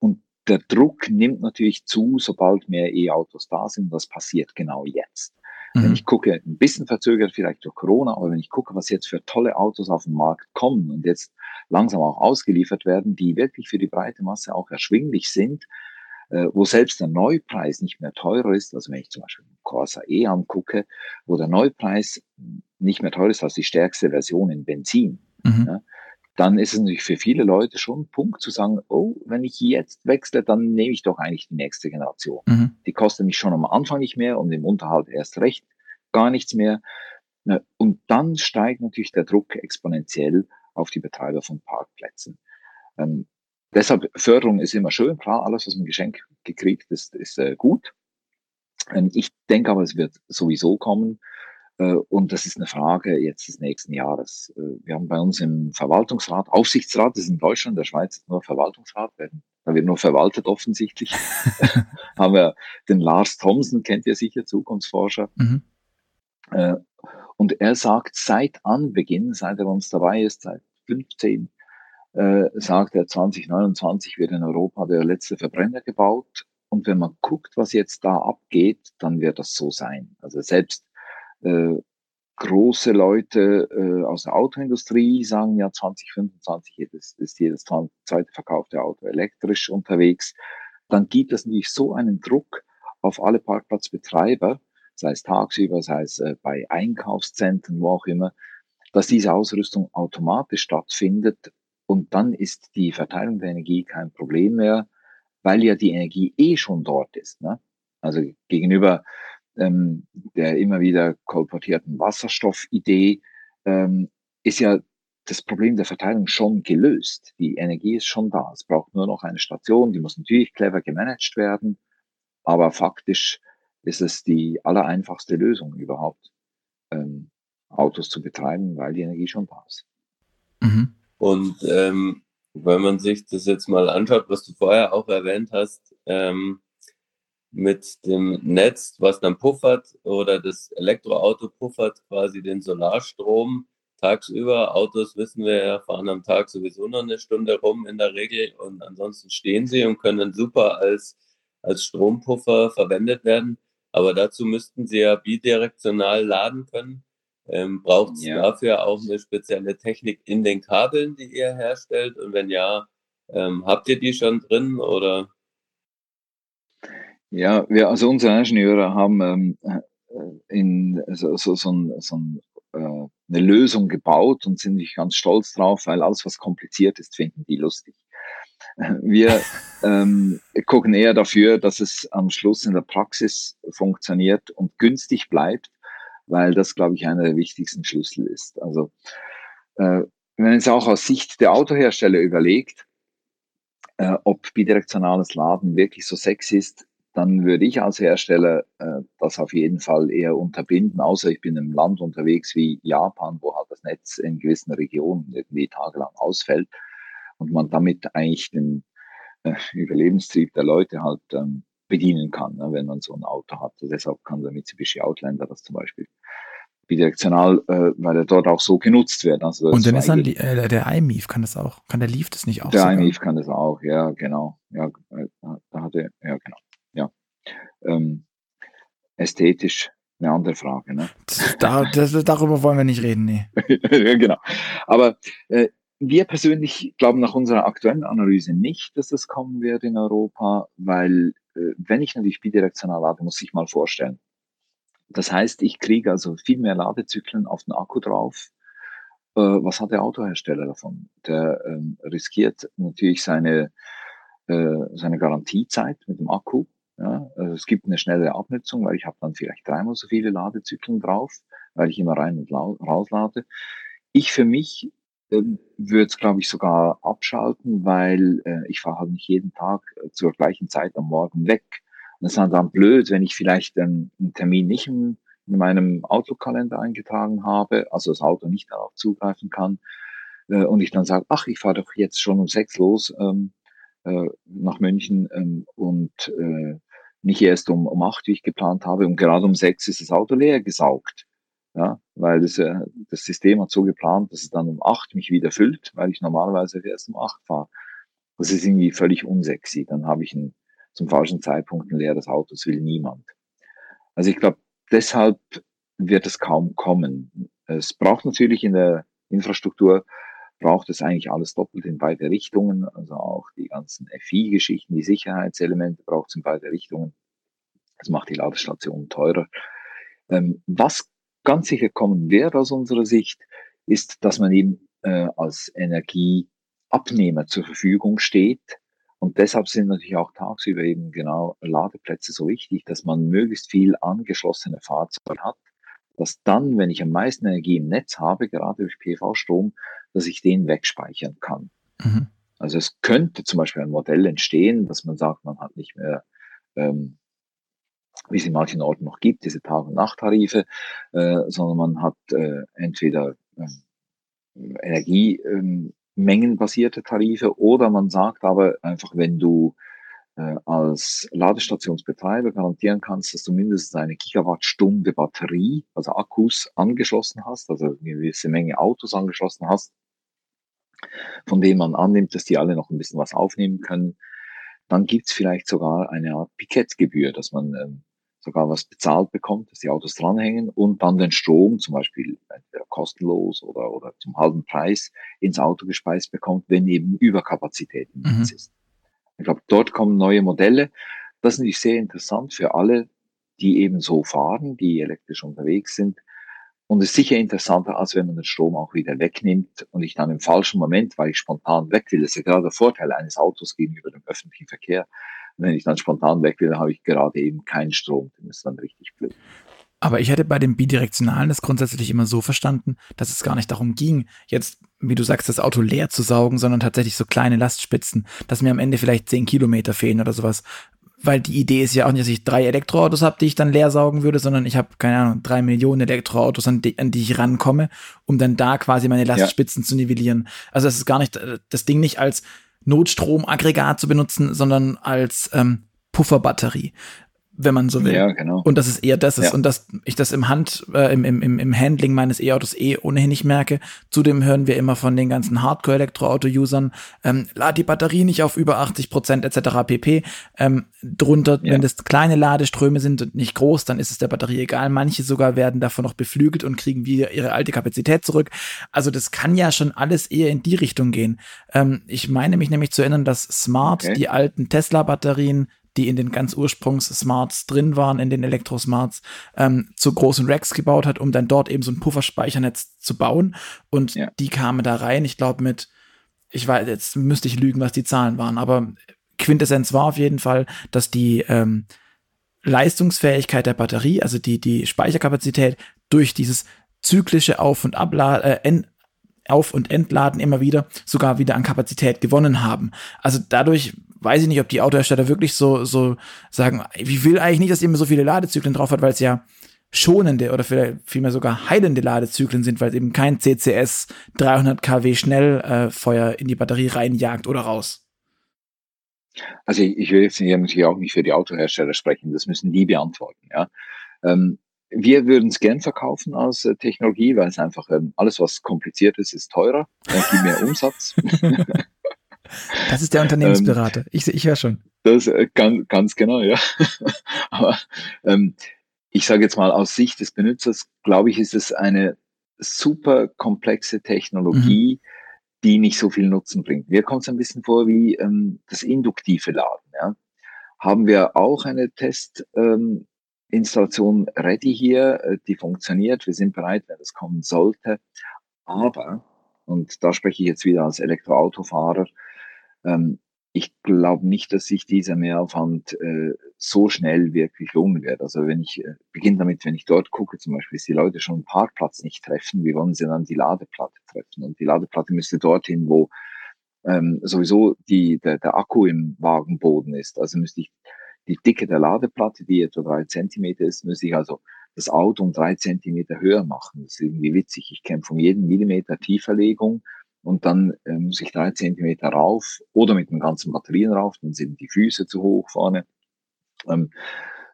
Und der Druck nimmt natürlich zu, sobald mehr E-Autos da sind. Das passiert genau jetzt. Mhm. Wenn ich gucke, ein bisschen verzögert vielleicht durch Corona, aber wenn ich gucke, was jetzt für tolle Autos auf den Markt kommen und jetzt langsam auch ausgeliefert werden, die wirklich für die breite Masse auch erschwinglich sind, äh, wo selbst der Neupreis nicht mehr teurer ist, also wenn ich zum Beispiel Corsa E angucke, wo der Neupreis nicht mehr teurer ist als die stärkste Version in Benzin, mhm. ja, dann ist es natürlich für viele Leute schon ein Punkt zu sagen, oh, wenn ich jetzt wechsle, dann nehme ich doch eigentlich die nächste Generation. Mhm. Die kostet mich schon am Anfang nicht mehr und im Unterhalt erst recht gar nichts mehr. Und dann steigt natürlich der Druck exponentiell auf die Betreiber von Parkplätzen. Ähm, deshalb Förderung ist immer schön, klar, alles, was man Geschenk gekriegt ist, ist äh, gut. Ähm, ich denke aber, es wird sowieso kommen. Äh, und das ist eine Frage jetzt des nächsten Jahres. Äh, wir haben bei uns im Verwaltungsrat, Aufsichtsrat, das ist in Deutschland, der Schweiz nur Verwaltungsrat, da wird nur verwaltet offensichtlich. haben wir den Lars Thomsen, kennt ihr sicher, Zukunftsforscher. Mhm. Äh, und er sagt, seit Anbeginn, seit er uns dabei ist, seit 15, sagt er, 2029 wird in Europa der letzte Verbrenner gebaut. Und wenn man guckt, was jetzt da abgeht, dann wird das so sein. Also selbst äh, große Leute äh, aus der Autoindustrie sagen ja 2025 ist, ist jedes zweite verkaufte Auto elektrisch unterwegs. Dann gibt es natürlich so einen Druck auf alle Parkplatzbetreiber, sei es tagsüber, sei es äh, bei Einkaufszentren, wo auch immer, dass diese Ausrüstung automatisch stattfindet und dann ist die Verteilung der Energie kein Problem mehr, weil ja die Energie eh schon dort ist. Ne? Also gegenüber ähm, der immer wieder kolportierten Wasserstoffidee, ähm, ist ja das Problem der Verteilung schon gelöst. Die Energie ist schon da. Es braucht nur noch eine Station, die muss natürlich clever gemanagt werden, aber faktisch ist es die allereinfachste Lösung überhaupt, ähm, Autos zu betreiben, weil die Energie schon da ist. Mhm. Und ähm, wenn man sich das jetzt mal anschaut, was du vorher auch erwähnt hast, ähm, mit dem Netz, was dann puffert oder das Elektroauto puffert quasi den Solarstrom tagsüber. Autos wissen wir ja, fahren am Tag sowieso noch eine Stunde rum in der Regel und ansonsten stehen sie und können super als, als Strompuffer verwendet werden. Aber dazu müssten sie ja bidirektional laden können. Ähm, Braucht es ja. dafür auch eine spezielle Technik in den Kabeln, die ihr herstellt? Und wenn ja, ähm, habt ihr die schon drin oder? Ja, wir, also unsere Ingenieure haben ähm, äh, in so, so, so, ein, so ein äh, eine Lösung gebaut und sind nicht ganz stolz drauf, weil alles, was kompliziert ist, finden die lustig. Wir ähm, gucken eher dafür, dass es am Schluss in der Praxis funktioniert und günstig bleibt, weil das, glaube ich, einer der wichtigsten Schlüssel ist. Also äh, wenn man es auch aus Sicht der Autohersteller überlegt, äh, ob bidirektionales Laden wirklich so sexy ist, dann würde ich als Hersteller äh, das auf jeden Fall eher unterbinden, außer ich bin im Land unterwegs wie Japan, wo halt das Netz in gewissen Regionen irgendwie tagelang ausfällt und man damit eigentlich den äh, Überlebenstrieb der Leute halt ähm, bedienen kann, ne, wenn man so ein Auto hat. Deshalb kann der Mitsubishi Outlander das zum Beispiel bidirektional, äh, weil er dort auch so genutzt wird. Also und dann ist dann äh, der iMIF kann das auch, kann der Leaf das nicht auch? Der iMIF kann das auch, ja genau, ja, äh, da hatte, ja genau. Ähm, ästhetisch eine andere Frage. Ne? Da, das, darüber wollen wir nicht reden, nee. genau. Aber äh, wir persönlich glauben nach unserer aktuellen Analyse nicht, dass das kommen wird in Europa, weil äh, wenn ich natürlich bidirektional lade, muss ich mal vorstellen. Das heißt, ich kriege also viel mehr Ladezyklen auf den Akku drauf. Äh, was hat der Autohersteller davon? Der ähm, riskiert natürlich seine, äh, seine Garantiezeit mit dem Akku. Ja? Also es gibt eine schnelle Abnutzung, weil ich habe dann vielleicht dreimal so viele Ladezyklen drauf, weil ich immer rein und rauslade. Ich für mich ähm, würde es, glaube ich, sogar abschalten, weil äh, ich fahre halt nicht jeden Tag äh, zur gleichen Zeit am Morgen weg. Und es ist dann blöd, wenn ich vielleicht einen, einen Termin nicht in, in meinem Autokalender eingetragen habe, also das Auto nicht darauf zugreifen kann, äh, und ich dann sage, ach, ich fahre doch jetzt schon um sechs los ähm, äh, nach München ähm, und äh, nicht erst um, um acht, wie ich geplant habe, und gerade um sechs ist das Auto leer gesaugt. Ja, weil das, äh, das System hat so geplant, dass es dann um acht mich wieder füllt, weil ich normalerweise erst um acht fahre. Das ist irgendwie völlig unsexy. Dann habe ich ein, zum falschen Zeitpunkt ein leeres Auto. Das will niemand. Also ich glaube, deshalb wird es kaum kommen. Es braucht natürlich in der Infrastruktur, braucht es eigentlich alles doppelt in beide Richtungen. Also auch die ganzen FI-Geschichten, die Sicherheitselemente braucht es in beide Richtungen. Das macht die Ladestation teurer. Ähm, was ganz sicher kommen wird aus unserer Sicht, ist, dass man eben äh, als Energieabnehmer zur Verfügung steht. Und deshalb sind natürlich auch tagsüber eben genau Ladeplätze so wichtig, dass man möglichst viel angeschlossene Fahrzeuge hat, dass dann, wenn ich am meisten Energie im Netz habe, gerade durch PV-Strom, dass ich den wegspeichern kann. Mhm. Also es könnte zum Beispiel ein Modell entstehen, dass man sagt, man hat nicht mehr ähm, wie es in manchen Orten noch gibt, diese Tag- und Nachttarife, äh, sondern man hat äh, entweder äh, Energiemengenbasierte ähm, Tarife oder man sagt aber einfach, wenn du äh, als Ladestationsbetreiber garantieren kannst, dass du mindestens eine Gigawattstunde Batterie, also Akkus angeschlossen hast, also eine gewisse Menge Autos angeschlossen hast, von denen man annimmt, dass die alle noch ein bisschen was aufnehmen können, dann gibt's vielleicht sogar eine Art Pikettgebühr, dass man ähm, sogar was bezahlt bekommt, dass die Autos dranhängen und dann den Strom zum Beispiel entweder kostenlos oder, oder zum halben Preis ins Auto gespeist bekommt, wenn eben Überkapazität im Netz mhm. ist. Ich glaube, dort kommen neue Modelle. Das ist natürlich sehr interessant für alle, die eben so fahren, die elektrisch unterwegs sind. Und ist sicher interessanter, als wenn man den Strom auch wieder wegnimmt und ich dann im falschen Moment, weil ich spontan weg will, das ist ja gerade der Vorteil eines Autos gegenüber dem öffentlichen Verkehr, wenn ich dann spontan weg will, habe ich gerade eben keinen Strom. Dann ist dann richtig blöd. Aber ich hätte bei dem Bidirektionalen das grundsätzlich immer so verstanden, dass es gar nicht darum ging, jetzt, wie du sagst, das Auto leer zu saugen, sondern tatsächlich so kleine Lastspitzen, dass mir am Ende vielleicht zehn Kilometer fehlen oder sowas. Weil die Idee ist ja auch nicht, dass ich drei Elektroautos habe, die ich dann leer saugen würde, sondern ich habe, keine Ahnung, drei Millionen Elektroautos, an die, an die ich rankomme, um dann da quasi meine Lastspitzen ja. zu nivellieren. Also es ist gar nicht, äh, das Ding nicht als Notstromaggregat zu benutzen, sondern als ähm, Pufferbatterie wenn man so will. Ja, genau. Und dass es eher das ist ja. und dass ich das im Hand, äh, im, im, im Handling meines E-Autos eh ohnehin nicht merke. Zudem hören wir immer von den ganzen Hardcore-Elektroauto-Usern, ähm, lad die Batterie nicht auf über 80 Prozent etc. pp. Ähm, drunter, ja. wenn das kleine Ladeströme sind und nicht groß, dann ist es der Batterie egal. Manche sogar werden davon noch beflügelt und kriegen wieder ihre alte Kapazität zurück. Also das kann ja schon alles eher in die Richtung gehen. Ähm, ich meine mich nämlich zu erinnern, dass Smart okay. die alten Tesla-Batterien die in den ganz Ursprungs-Smarts drin waren, in den Elektrosmarts, ähm, zu großen Racks gebaut hat, um dann dort eben so ein Pufferspeichernetz zu bauen. Und ja. die kamen da rein, ich glaube mit, ich weiß, jetzt müsste ich lügen, was die Zahlen waren, aber Quintessenz war auf jeden Fall, dass die ähm, Leistungsfähigkeit der Batterie, also die, die Speicherkapazität durch dieses zyklische Auf- und Abladen, äh, Auf- und Entladen immer wieder sogar wieder an Kapazität gewonnen haben. Also dadurch weiß ich nicht, ob die Autohersteller wirklich so, so sagen, wie will eigentlich nicht, dass ihr immer so viele Ladezyklen drauf hat, weil es ja schonende oder vielleicht vielmehr sogar heilende Ladezyklen sind, weil es eben kein CCS 300 kW Schnellfeuer äh, in die Batterie reinjagt oder raus. Also ich, ich will jetzt hier natürlich auch nicht für die Autohersteller sprechen, das müssen die beantworten. Ja. Ähm, wir würden es gern verkaufen als äh, Technologie, weil es einfach ähm, alles, was kompliziert ist, ist teurer, äh, gibt mehr Umsatz. das ist der Unternehmensberater. Ähm, ich, ich höre schon. Das äh, ganz, ganz genau, ja. Aber ähm, ich sage jetzt mal aus Sicht des Benutzers, glaube ich, ist es eine super komplexe Technologie, mhm die nicht so viel Nutzen bringt. Mir kommt es ein bisschen vor wie ähm, das induktive Laden. Ja. Haben wir auch eine Testinstallation ähm, ready hier, äh, die funktioniert. Wir sind bereit, wenn das kommen sollte. Aber, und da spreche ich jetzt wieder als Elektroautofahrer, ähm, ich glaube nicht, dass sich dieser Mehraufwand äh, so schnell wirklich lohnen wird. Also wenn ich äh, beginne damit, wenn ich dort gucke, zum Beispiel, dass die Leute schon einen Parkplatz nicht treffen, wie wollen sie dann die Ladeplatte treffen? Und die Ladeplatte müsste dorthin, wo ähm, sowieso die, der, der Akku im Wagenboden ist. Also müsste ich die Dicke der Ladeplatte, die etwa drei Zentimeter ist, müsste ich also das Auto um drei Zentimeter höher machen. Das ist irgendwie witzig. Ich kämpfe um jeden Millimeter Tieferlegung und dann äh, muss ich drei Zentimeter rauf oder mit den ganzen Batterien rauf, dann sind die Füße zu hoch vorne. Ähm,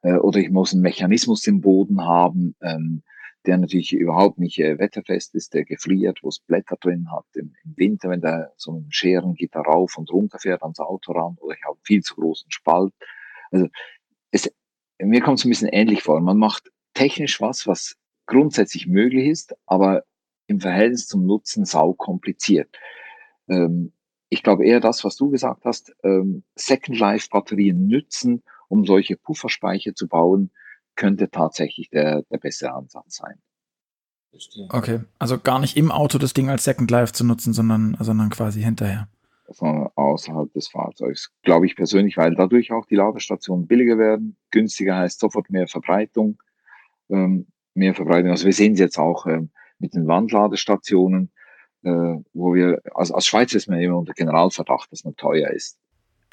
äh, oder ich muss einen Mechanismus im Boden haben, ähm, der natürlich überhaupt nicht äh, wetterfest ist, der gefriert, wo es Blätter drin hat. Im, Im, Winter, wenn der so ein Scherengitter rauf und runter fährt ans Auto ran, oder ich habe einen viel zu großen Spalt. Also es, mir kommt es ein bisschen ähnlich vor. Man macht technisch was, was grundsätzlich möglich ist, aber im Verhältnis zum Nutzen sau kompliziert. Ähm, ich glaube eher das, was du gesagt hast, ähm, Second Life Batterien nützen, um solche Pufferspeicher zu bauen, könnte tatsächlich der, der bessere Ansatz sein. Okay, also gar nicht im Auto das Ding als Second Life zu nutzen, sondern, sondern quasi hinterher. Sondern außerhalb des Fahrzeugs. Glaube ich persönlich, weil dadurch auch die Ladestationen billiger werden. Günstiger heißt sofort mehr Verbreitung. Ähm, mehr Verbreitung. Also wir sehen es jetzt auch, ähm, mit den Wandladestationen, äh, wo wir, also als Schweizer ist man immer unter Generalverdacht, dass man teuer ist.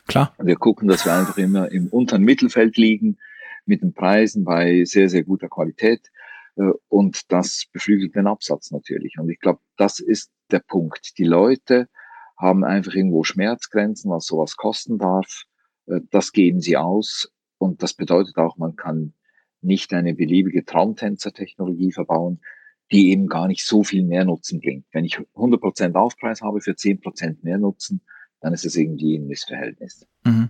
Klar. Und wir gucken, dass wir einfach immer im unteren Mittelfeld liegen mit den Preisen bei sehr, sehr guter Qualität. Äh, und das beflügelt den Absatz natürlich. Und ich glaube, das ist der Punkt. Die Leute haben einfach irgendwo Schmerzgrenzen, was sowas kosten darf. Äh, das geben sie aus. Und das bedeutet auch, man kann nicht eine beliebige Traumtänzer-Technologie verbauen, die eben gar nicht so viel mehr Nutzen bringt. Wenn ich 100% Aufpreis habe für 10% mehr Nutzen, dann ist es irgendwie ein Missverhältnis. Mhm.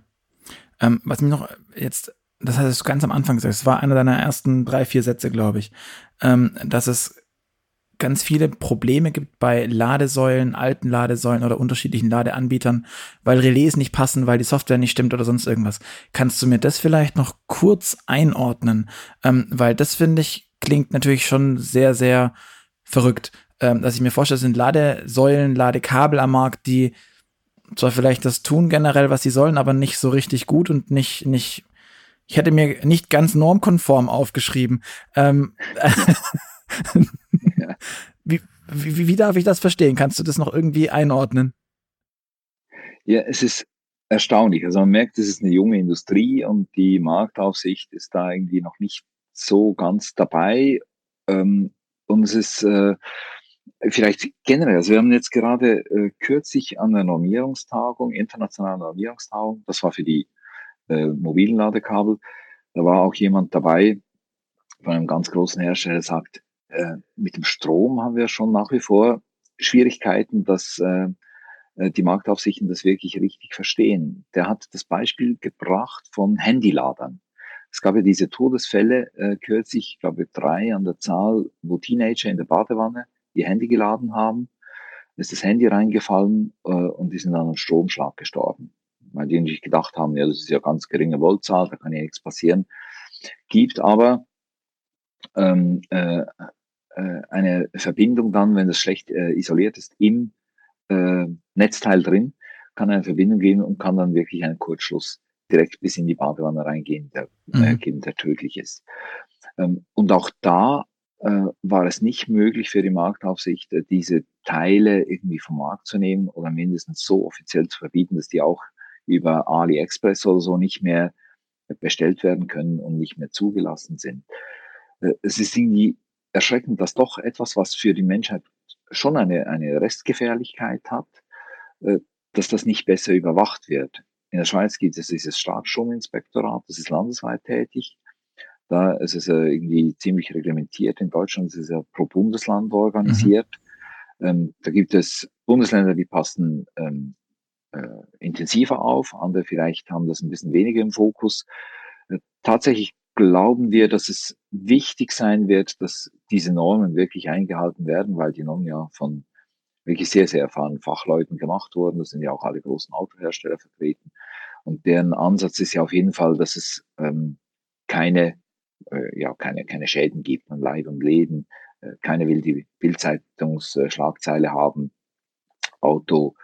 Ähm, was mich noch jetzt, das hast du ganz am Anfang gesagt, es war einer deiner ersten drei, vier Sätze, glaube ich, ähm, dass es ganz viele Probleme gibt bei Ladesäulen, alten Ladesäulen oder unterschiedlichen Ladeanbietern, weil Relais nicht passen, weil die Software nicht stimmt oder sonst irgendwas. Kannst du mir das vielleicht noch kurz einordnen? Ähm, weil das finde ich klingt natürlich schon sehr, sehr verrückt. Ähm, dass ich mir vorstelle, es sind Ladesäulen, Ladekabel am Markt, die zwar vielleicht das tun generell, was sie sollen, aber nicht so richtig gut und nicht, nicht, ich hätte mir nicht ganz normkonform aufgeschrieben. Ähm, wie, wie, wie darf ich das verstehen? Kannst du das noch irgendwie einordnen? Ja, es ist erstaunlich. Also man merkt, es ist eine junge Industrie und die Marktaufsicht ist da irgendwie noch nicht so ganz dabei. Ähm, und es ist äh, vielleicht generell, also wir haben jetzt gerade äh, kürzlich an der Normierungstagung, internationalen Normierungstagung, das war für die äh, mobilen Ladekabel, da war auch jemand dabei von einem ganz großen Hersteller, der sagt, äh, mit dem Strom haben wir schon nach wie vor Schwierigkeiten, dass äh, äh die Marktaufsichten das wirklich richtig verstehen. Der hat das Beispiel gebracht von Handyladern. Es gab ja diese Todesfälle äh, kürzlich, ich glaube drei an der Zahl, wo Teenager in der Badewanne ihr Handy geladen haben, ist das Handy reingefallen äh, und die sind an einem Stromschlag gestorben. weil die natürlich gedacht haben, ja, das ist ja ganz geringe Voltzahl, da kann ja nichts passieren. Gibt aber ähm, äh, äh, eine Verbindung dann, wenn das schlecht äh, isoliert ist, im äh, Netzteil drin, kann eine Verbindung geben und kann dann wirklich einen Kurzschluss direkt bis in die Badewanne reingehen, der, äh, mhm. geben, der tödlich ist. Ähm, und auch da äh, war es nicht möglich für die Marktaufsicht, äh, diese Teile irgendwie vom Markt zu nehmen oder mindestens so offiziell zu verbieten, dass die auch über AliExpress oder so nicht mehr bestellt werden können und nicht mehr zugelassen sind. Äh, es ist irgendwie erschreckend, dass doch etwas, was für die Menschheit schon eine, eine Restgefährlichkeit hat, äh, dass das nicht besser überwacht wird. In der Schweiz gibt es dieses Staatsstrominspektorat, das ist landesweit tätig. Da ist es irgendwie ziemlich reglementiert. In Deutschland ist es ja pro Bundesland organisiert. Mhm. Ähm, da gibt es Bundesländer, die passen ähm, äh, intensiver auf, andere vielleicht haben das ein bisschen weniger im Fokus. Äh, tatsächlich glauben wir, dass es wichtig sein wird, dass diese Normen wirklich eingehalten werden, weil die Normen ja von wirklich sehr, sehr erfahrenen Fachleuten gemacht wurden. Das sind ja auch alle großen Autohersteller vertreten. Und deren Ansatz ist ja auf jeden Fall, dass es ähm, keine, äh, ja, keine, keine Schäden gibt an Leib und Leben. Äh, keine will die Bildzeitungsschlagzeile haben. Auto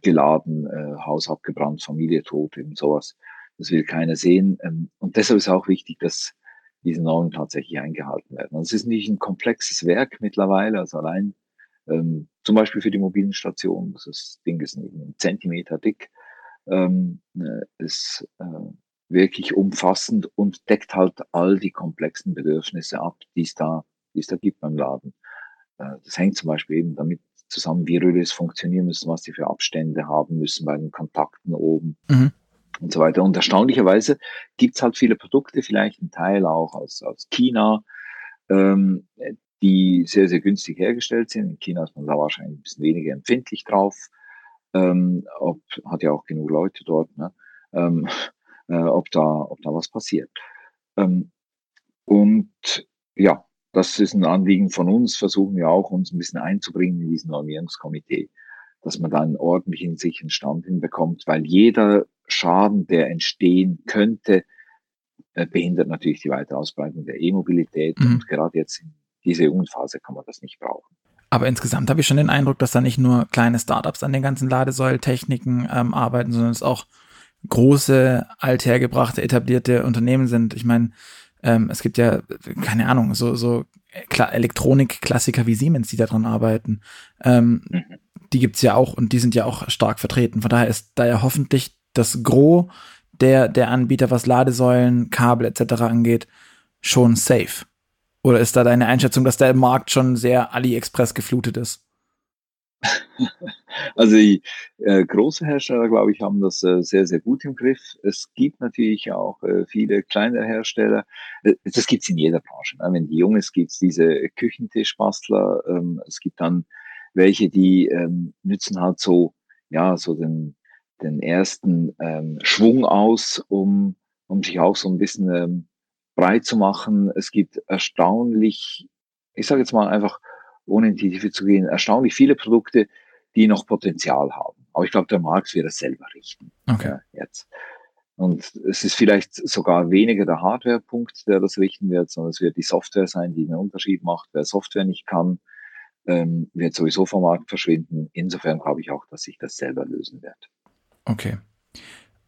geladen, äh, Haus abgebrannt, Familie tot, eben sowas. Das will keiner sehen. Ähm, und deshalb ist auch wichtig, dass diese Normen tatsächlich eingehalten werden. Und es ist nicht ein komplexes Werk mittlerweile, also allein ähm, zum Beispiel für die mobilen Stationen, das Ding ist ein Zentimeter dick, ähm, äh, ist äh, wirklich umfassend und deckt halt all die komplexen Bedürfnisse ab, die es da, die es da gibt beim Laden. Äh, das hängt zum Beispiel eben damit zusammen, wie Relais funktionieren müssen, was die für Abstände haben müssen bei den Kontakten oben. Mhm. Und so weiter. Und erstaunlicherweise gibt's halt viele Produkte, vielleicht ein Teil auch aus, aus China, ähm, die sehr, sehr günstig hergestellt sind. In China ist man da wahrscheinlich ein bisschen weniger empfindlich drauf. Ähm, ob, hat ja auch genug Leute dort, ne? ähm, äh, ob, da, ob da was passiert. Ähm, und ja, das ist ein Anliegen von uns, versuchen wir auch, uns ein bisschen einzubringen in diesen Normierungskomitee, dass man da einen ordentlichen, sicheren Stand hinbekommt, weil jeder Schaden, der entstehen könnte, äh, behindert natürlich die weitere Ausbreitung der E-Mobilität mhm. und gerade jetzt in dieser Jugendphase kann man das nicht brauchen. Aber insgesamt habe ich schon den Eindruck, dass da nicht nur kleine Startups an den ganzen Ladesäultechniken ähm, arbeiten, sondern es auch große, althergebrachte, etablierte Unternehmen sind. Ich meine, ähm, es gibt ja, keine Ahnung, so, so Elektronik-Klassiker wie Siemens, die daran arbeiten. Ähm, mhm. Die gibt's ja auch und die sind ja auch stark vertreten. Von daher ist da ja hoffentlich das Gros der, der Anbieter, was Ladesäulen, Kabel etc. angeht, schon safe. Oder ist da deine Einschätzung, dass der Markt schon sehr AliExpress geflutet ist? Also die äh, große Hersteller, glaube ich, haben das äh, sehr, sehr gut im Griff. Es gibt natürlich auch äh, viele kleine Hersteller. Äh, das gibt's in jeder Branche. Ne? Wenn die jung ist, gibt's diese Küchentischbastler. Ähm, es gibt dann welche, die ähm, nützen halt so, ja, so den, den ersten ähm, Schwung aus, um, um sich auch so ein bisschen ähm, breit zu machen. Es gibt erstaunlich, ich sage jetzt mal einfach, ohne in die Tiefe zu gehen, erstaunlich viele Produkte, die noch Potenzial haben. Aber ich glaube, der Markt wird es selber richten. Okay. Ja, jetzt. Und es ist vielleicht sogar weniger der Hardware-Punkt, der das richten wird, sondern es wird die Software sein, die den Unterschied macht. Wer Software nicht kann, ähm, wird sowieso vom Markt verschwinden. Insofern glaube ich auch, dass sich das selber lösen wird. Okay.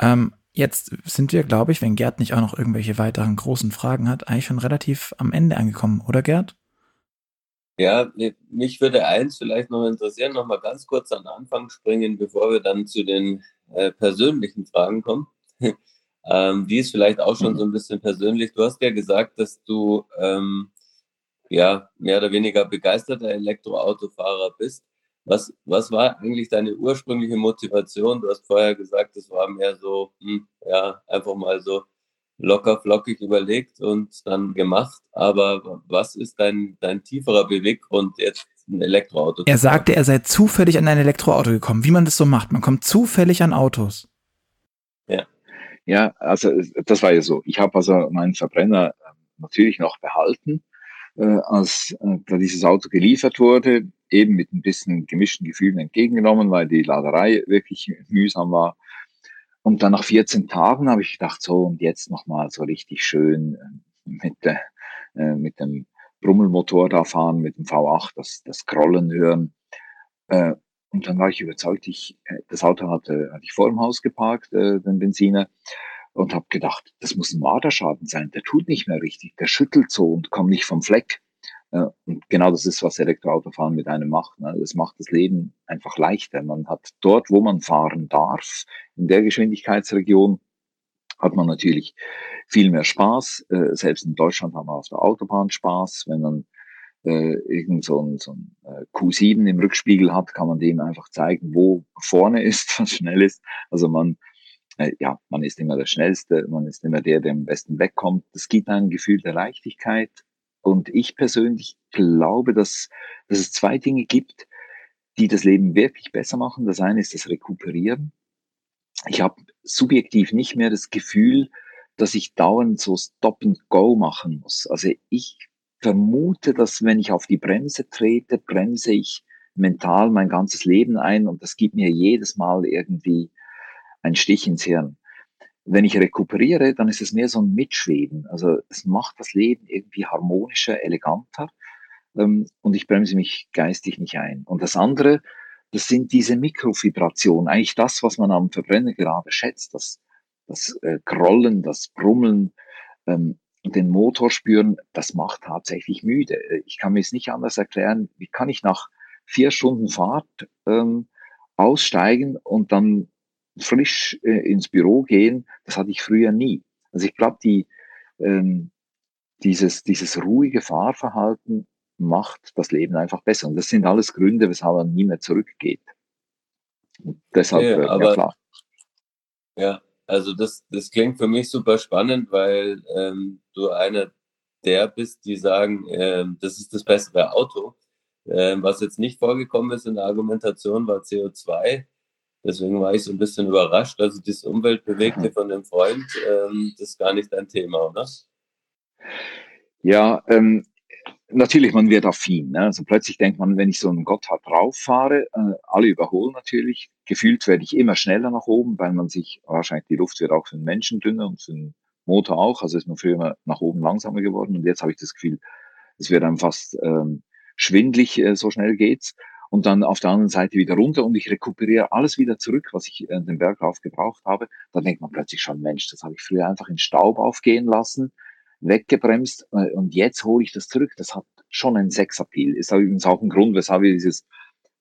Ähm, jetzt sind wir, glaube ich, wenn Gerd nicht auch noch irgendwelche weiteren großen Fragen hat, eigentlich schon relativ am Ende angekommen, oder Gerd? Ja, mich würde eins vielleicht noch interessieren, noch mal ganz kurz an den Anfang springen, bevor wir dann zu den äh, persönlichen Fragen kommen. ähm, die ist vielleicht auch schon so ein bisschen persönlich. Du hast ja gesagt, dass du ähm, ja mehr oder weniger begeisterter Elektroautofahrer bist. Was, was war eigentlich deine ursprüngliche Motivation? Du hast vorher gesagt, es war mehr so, hm, ja, einfach mal so locker flockig überlegt und dann gemacht. Aber was ist dein, dein tieferer Beweggrund, jetzt ein Elektroauto zu Er sagte, er sei zufällig an ein Elektroauto gekommen, wie man das so macht. Man kommt zufällig an Autos. Ja. Ja, also das war ja so. Ich habe also meinen Verbrenner ähm, natürlich noch behalten, äh, als äh, dieses Auto geliefert wurde, eben mit ein bisschen gemischten Gefühlen entgegengenommen, weil die Laderei wirklich mühsam war. und dann nach 14 Tagen habe ich gedacht, so und jetzt nochmal so richtig schön äh, mit, äh, mit dem Brummelmotor da fahren, mit dem V8, das, das Krollen hören. Äh, und dann war ich überzeugt, ich, äh, das Auto hatte, hatte ich vor dem Haus geparkt, äh, den Benziner, und habe gedacht, das muss ein Marderschaden sein, der tut nicht mehr richtig, der schüttelt so und kommt nicht vom Fleck. Äh, und genau das ist, was Elektroautofahren mit einem macht. Ne? Das macht das Leben einfach leichter. Man hat dort, wo man fahren darf, in der Geschwindigkeitsregion, hat man natürlich viel mehr Spaß. Äh, selbst in Deutschland haben wir auf der Autobahn Spaß. Wenn man äh, irgend so ein, so ein Q7 im Rückspiegel hat, kann man dem einfach zeigen, wo vorne ist, was schnell ist. Also man, ja, man ist immer der Schnellste, man ist immer der, der am besten wegkommt. Das gibt ein Gefühl der Leichtigkeit und ich persönlich glaube, dass, dass es zwei Dinge gibt, die das Leben wirklich besser machen. Das eine ist das Rekuperieren. Ich habe subjektiv nicht mehr das Gefühl, dass ich dauernd so Stop and Go machen muss. Also ich vermute, dass wenn ich auf die Bremse trete, bremse ich mental mein ganzes Leben ein und das gibt mir jedes Mal irgendwie einen Stich ins Hirn wenn ich rekuperiere, dann ist es mehr so ein Mitschweben. Also es macht das Leben irgendwie harmonischer, eleganter ähm, und ich bremse mich geistig nicht ein. Und das andere, das sind diese Mikrovibrationen, eigentlich das, was man am Verbrenner gerade schätzt, das, das äh, Krollen, das Brummeln, ähm, den Motor spüren, das macht tatsächlich müde. Ich kann mir es nicht anders erklären. Wie kann ich nach vier Stunden Fahrt ähm, aussteigen und dann frisch äh, ins Büro gehen, das hatte ich früher nie. Also ich glaube, die, ähm, dieses, dieses ruhige Fahrverhalten macht das Leben einfach besser. Und das sind alles Gründe, weshalb man nie mehr zurückgeht. Und deshalb, ja, äh, aber, ja klar. Ja, also das, das klingt für mich super spannend, weil ähm, du einer der bist, die sagen, ähm, das ist das bessere Auto. Ähm, was jetzt nicht vorgekommen ist in der Argumentation, war CO2. Deswegen war ich so ein bisschen überrascht. Also das Umweltbewegte von dem Freund, ähm, das ist gar nicht dein Thema, oder? Ja, ähm, natürlich, man wird affin. Ne? Also plötzlich denkt man, wenn ich so einen Gotthard rauffahre, äh, alle überholen natürlich. Gefühlt werde ich immer schneller nach oben, weil man sich, wahrscheinlich die Luft wird auch für den Menschen dünner und für den Motor auch. Also ist man früher immer nach oben langsamer geworden und jetzt habe ich das Gefühl, es wird einem fast ähm, schwindlig, äh, so schnell geht's und dann auf der anderen Seite wieder runter und ich rekuperiere alles wieder zurück, was ich äh, den Berg rauf gebraucht habe, dann denkt man plötzlich schon, Mensch, das habe ich früher einfach in Staub aufgehen lassen, weggebremst äh, und jetzt hole ich das zurück. Das hat schon einen Sexappeal. Ist übrigens auch ein Grund, weshalb wir dieses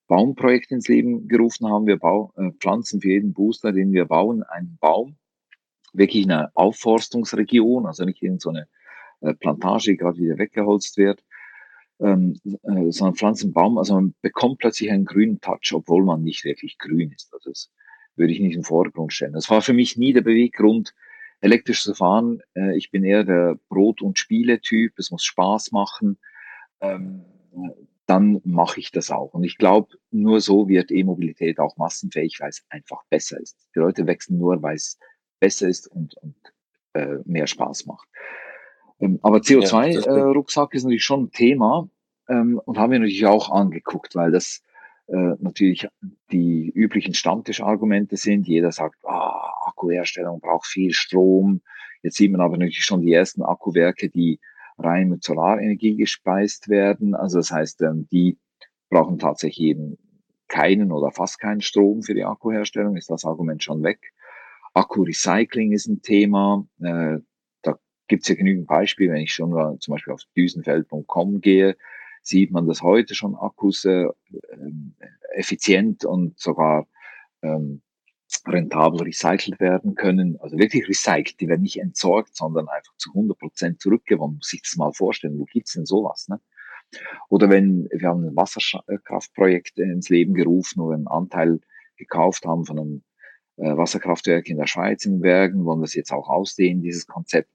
Baumprojekt ins Leben gerufen haben. Wir bau, äh, pflanzen für jeden Booster, den wir bauen, einen Baum. Wirklich in einer Aufforstungsregion, also nicht in so eine äh, Plantage, die gerade wieder weggeholzt wird, ähm, äh, sondern Pflanzenbaum, also man bekommt plötzlich einen grünen Touch, obwohl man nicht wirklich grün ist. Also das würde ich nicht im Vordergrund stellen. Das war für mich nie der Beweggrund, elektrisch zu fahren. Äh, ich bin eher der Brot- und Spiele-Typ. Es muss Spaß machen. Ähm, dann mache ich das auch. Und ich glaube, nur so wird E-Mobilität auch massenfähig, weil es einfach besser ist. Die Leute wechseln nur, weil es besser ist und, und äh, mehr Spaß macht. Ähm, aber CO2-Rucksack ja, äh, ist natürlich schon ein Thema ähm, und haben wir natürlich auch angeguckt, weil das äh, natürlich die üblichen Stammtischargumente sind. Jeder sagt, ah, Akkuherstellung braucht viel Strom. Jetzt sieht man aber natürlich schon die ersten Akkuwerke, die rein mit Solarenergie gespeist werden. Also das heißt, ähm, die brauchen tatsächlich eben keinen oder fast keinen Strom für die Akkuherstellung, ist das Argument schon weg. Akkurecycling ist ein Thema. Äh, gibt es ja genügend Beispiele, wenn ich schon mal zum Beispiel auf düsenfeld.com gehe, sieht man, dass heute schon Akkus äh, ähm, effizient und sogar ähm, rentabel recycelt werden können. Also wirklich recycelt, die werden nicht entsorgt, sondern einfach zu 100 Prozent zurückgewonnen. Muss sich das mal vorstellen, wo gibt's denn sowas? Ne? Oder wenn wir haben ein Wasserkraftprojekt ins Leben gerufen oder einen Anteil gekauft haben von einem äh, Wasserkraftwerk in der Schweiz in Bergen, wollen das jetzt auch ausdehnen, dieses Konzept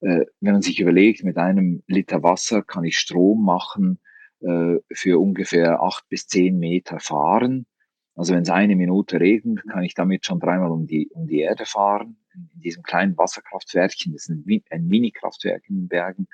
wenn man sich überlegt, mit einem Liter Wasser kann ich Strom machen äh, für ungefähr acht bis zehn Meter fahren. Also wenn es eine Minute regnet, kann ich damit schon dreimal um die, um die Erde fahren. In diesem kleinen Wasserkraftwerkchen, das ist ein, ein Mini-Kraftwerk in den Bergen.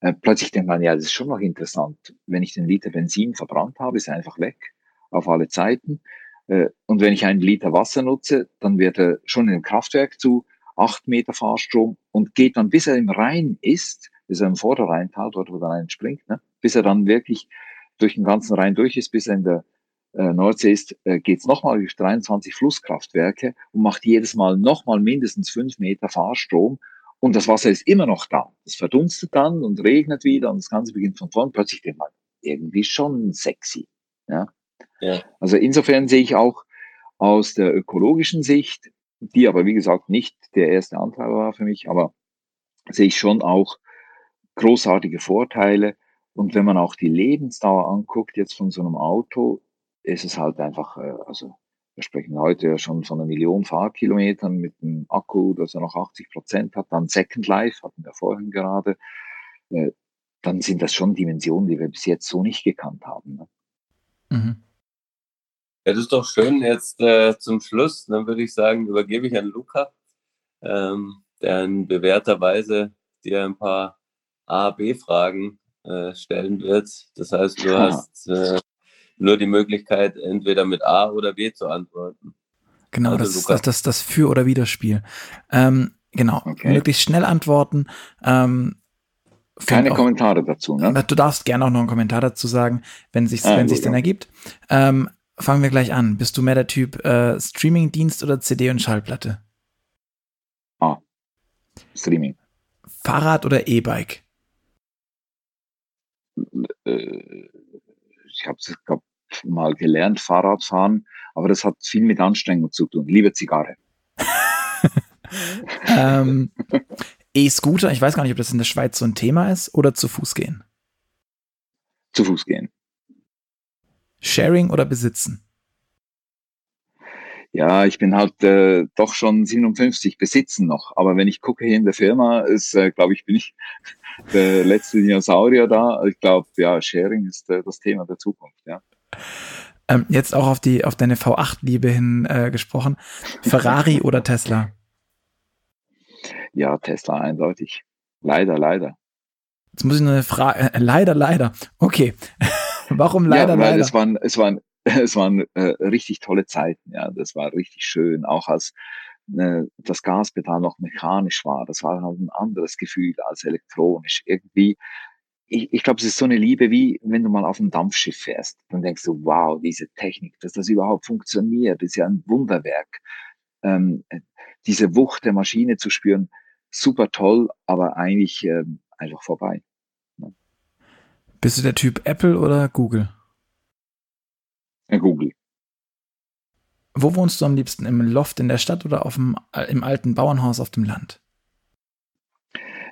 Äh, plötzlich denkt man, ja, das ist schon noch interessant. Wenn ich den Liter Benzin verbrannt habe, ist er einfach weg, auf alle Zeiten. Äh, und wenn ich einen Liter Wasser nutze, dann wird er schon im Kraftwerk zu acht Meter Fahrstrom und geht dann, bis er im Rhein ist, bis er im Vorderrheintal, dort wo der Rhein springt, ne, bis er dann wirklich durch den ganzen Rhein durch ist, bis er in der äh, Nordsee ist, äh, geht es nochmal durch 23 Flusskraftwerke und macht jedes Mal nochmal mindestens fünf Meter Fahrstrom. Und das Wasser ist immer noch da. Es verdunstet dann und regnet wieder und das Ganze beginnt von vorn. Plötzlich denkt man, irgendwie schon sexy. Ja? ja. Also insofern sehe ich auch aus der ökologischen Sicht, die aber wie gesagt nicht der erste Antreiber war für mich, aber sehe ich schon auch großartige Vorteile. Und wenn man auch die Lebensdauer anguckt jetzt von so einem Auto, ist es halt einfach, äh, also wir sprechen heute ja schon von einer Million Fahrkilometern mit einem Akku, das er noch 80 Prozent hat, dann Second Life, hatten wir vorhin gerade, äh, dann sind das schon Dimensionen, die wir bis jetzt so nicht gekannt haben. Ne? Mhm. Ja, das ist doch schön. Jetzt äh, zum Schluss, dann würde ich sagen, übergebe ich an Luca, ähm, der in bewährter Weise dir ein paar A-B-Fragen äh, stellen wird. Das heißt, du ja. hast äh, nur die Möglichkeit, entweder mit A oder B zu antworten. Genau, also, das ist das, das, das Für- oder Widerspiel. Ähm, genau, okay. möglichst schnell antworten. Ähm, Keine auch, Kommentare dazu, ne? Du darfst gerne auch noch einen Kommentar dazu sagen, wenn sich's, ah, wenn sich's dann ergibt. Ähm, fangen wir gleich an. Bist du mehr der Typ äh, Streaming-Dienst oder CD und Schallplatte? Ah, Streaming. Fahrrad oder E-Bike? Äh, ich habe es mal gelernt, Fahrradfahren, aber das hat viel mit Anstrengung zu tun. Liebe Zigarre. ähm, E-Scooter, ich weiß gar nicht, ob das in der Schweiz so ein Thema ist, oder zu Fuß gehen? Zu Fuß gehen. Sharing oder besitzen? Ja, ich bin halt äh, doch schon 57 besitzen noch. Aber wenn ich gucke hier in der Firma, ist, äh, glaube ich, bin ich der letzte Dinosaurier da. Ich glaube, ja, Sharing ist äh, das Thema der Zukunft, ja. Ähm, jetzt auch auf die auf deine V8-Liebe hin äh, gesprochen. Ferrari oder Tesla? Ja, Tesla eindeutig. Leider, leider. Jetzt muss ich nur eine Frage. Äh, leider, leider. Okay. Warum leider, ja, weil leider? Es waren, es waren es waren äh, richtig tolle Zeiten, ja, das war richtig schön, auch als äh, das Gaspedal noch mechanisch war, das war halt ein anderes Gefühl als elektronisch. Irgendwie, ich, ich glaube, es ist so eine Liebe, wie wenn du mal auf einem Dampfschiff fährst, dann denkst du, wow, diese Technik, dass das überhaupt funktioniert, ist ja ein Wunderwerk. Ähm, diese Wucht der Maschine zu spüren, super toll, aber eigentlich ähm, einfach vorbei. Bist du der Typ Apple oder Google? Google. Wo wohnst du am liebsten? Im Loft in der Stadt oder auf dem, äh, im alten Bauernhaus auf dem Land?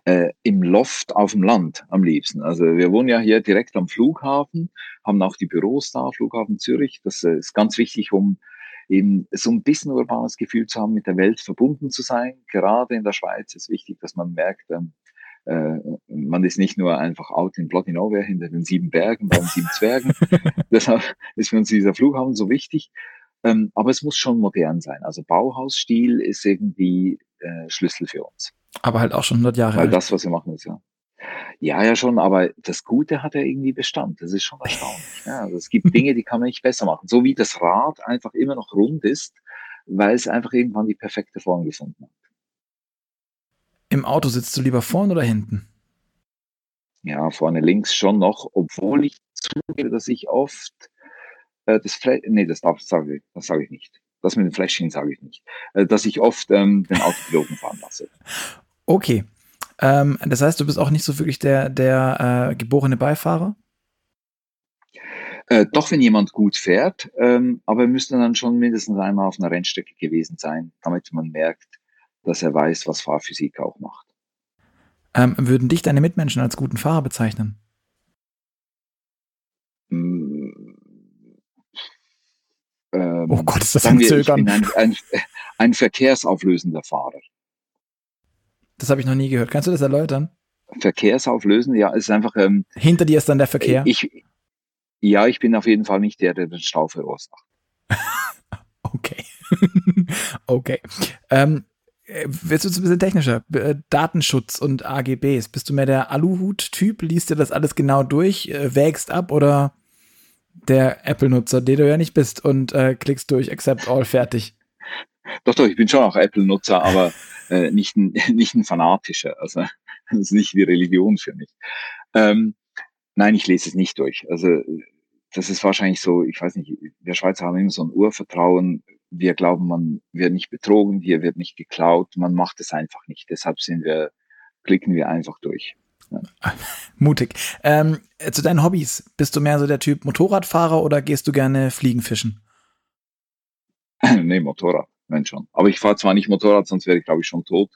Äh, Im Loft auf dem Land am liebsten. Also wir wohnen ja hier direkt am Flughafen, haben auch die Büros da, Flughafen Zürich. Das äh, ist ganz wichtig, um eben so ein bisschen urbanes Gefühl zu haben, mit der Welt verbunden zu sein. Gerade in der Schweiz ist wichtig, dass man merkt, ähm, äh, man ist nicht nur einfach out in Bloody Nowhere hinter den sieben Bergen bei den sieben Zwergen. Deshalb ist für uns dieser Flughafen so wichtig. Ähm, aber es muss schon modern sein. Also Bauhausstil ist irgendwie äh, Schlüssel für uns. Aber halt auch schon 100 Jahre Weil alt. das, was wir machen, ist ja. Ja, ja schon, aber das Gute hat ja irgendwie Bestand. Das ist schon erstaunlich. Ja, also es gibt Dinge, die kann man nicht besser machen. So wie das Rad einfach immer noch rund ist, weil es einfach irgendwann die perfekte Form gefunden hat. Im Auto sitzt du lieber vorne oder hinten? Ja, vorne links schon noch, obwohl ich zugebe, dass ich oft äh, das Fle nee, das darf sage ich, das sage ich nicht. Das mit dem Fläschchen sage ich nicht. Äh, dass ich oft ähm, den Autopiloten fahren lasse. Okay. Ähm, das heißt, du bist auch nicht so wirklich der, der äh, geborene Beifahrer? Äh, doch, wenn jemand gut fährt, ähm, aber wir müssten dann schon mindestens einmal auf einer Rennstrecke gewesen sein, damit man merkt, dass er weiß, was Fahrphysik auch macht. Ähm, würden dich deine Mitmenschen als guten Fahrer bezeichnen? Mm, ähm, oh Gott, ist das ein Zögern. Ich bin ein, ein, ein verkehrsauflösender Fahrer. Das habe ich noch nie gehört. Kannst du das erläutern? Verkehrsauflösen, ja, ist einfach. Ähm, Hinter dir ist dann der Verkehr. Ich, ja, ich bin auf jeden Fall nicht der, der den Stau verursacht. okay. okay. Ähm, äh, Jetzt wird es ein bisschen technischer. Äh, Datenschutz und AGBs. Bist du mehr der Aluhut-Typ? Liest dir das alles genau durch? Äh, wägst ab oder der Apple-Nutzer, der du ja nicht bist, und äh, klickst durch Accept All fertig. Doch, doch, ich bin schon auch Apple-Nutzer, aber äh, nicht, ein, nicht ein fanatischer. Also das ist nicht wie Religion für mich. Ähm, nein, ich lese es nicht durch. Also das ist wahrscheinlich so, ich weiß nicht, wir Schweizer haben immer so ein Urvertrauen. Wir glauben, man wird nicht betrogen, hier wird nicht geklaut, man macht es einfach nicht. Deshalb sind wir, klicken wir einfach durch. Ja. Mutig. Ähm, zu deinen Hobbys. Bist du mehr so der Typ Motorradfahrer oder gehst du gerne Fliegen fischen? nee, Motorrad, wenn schon. Aber ich fahre zwar nicht Motorrad, sonst wäre ich, glaube ich, schon tot.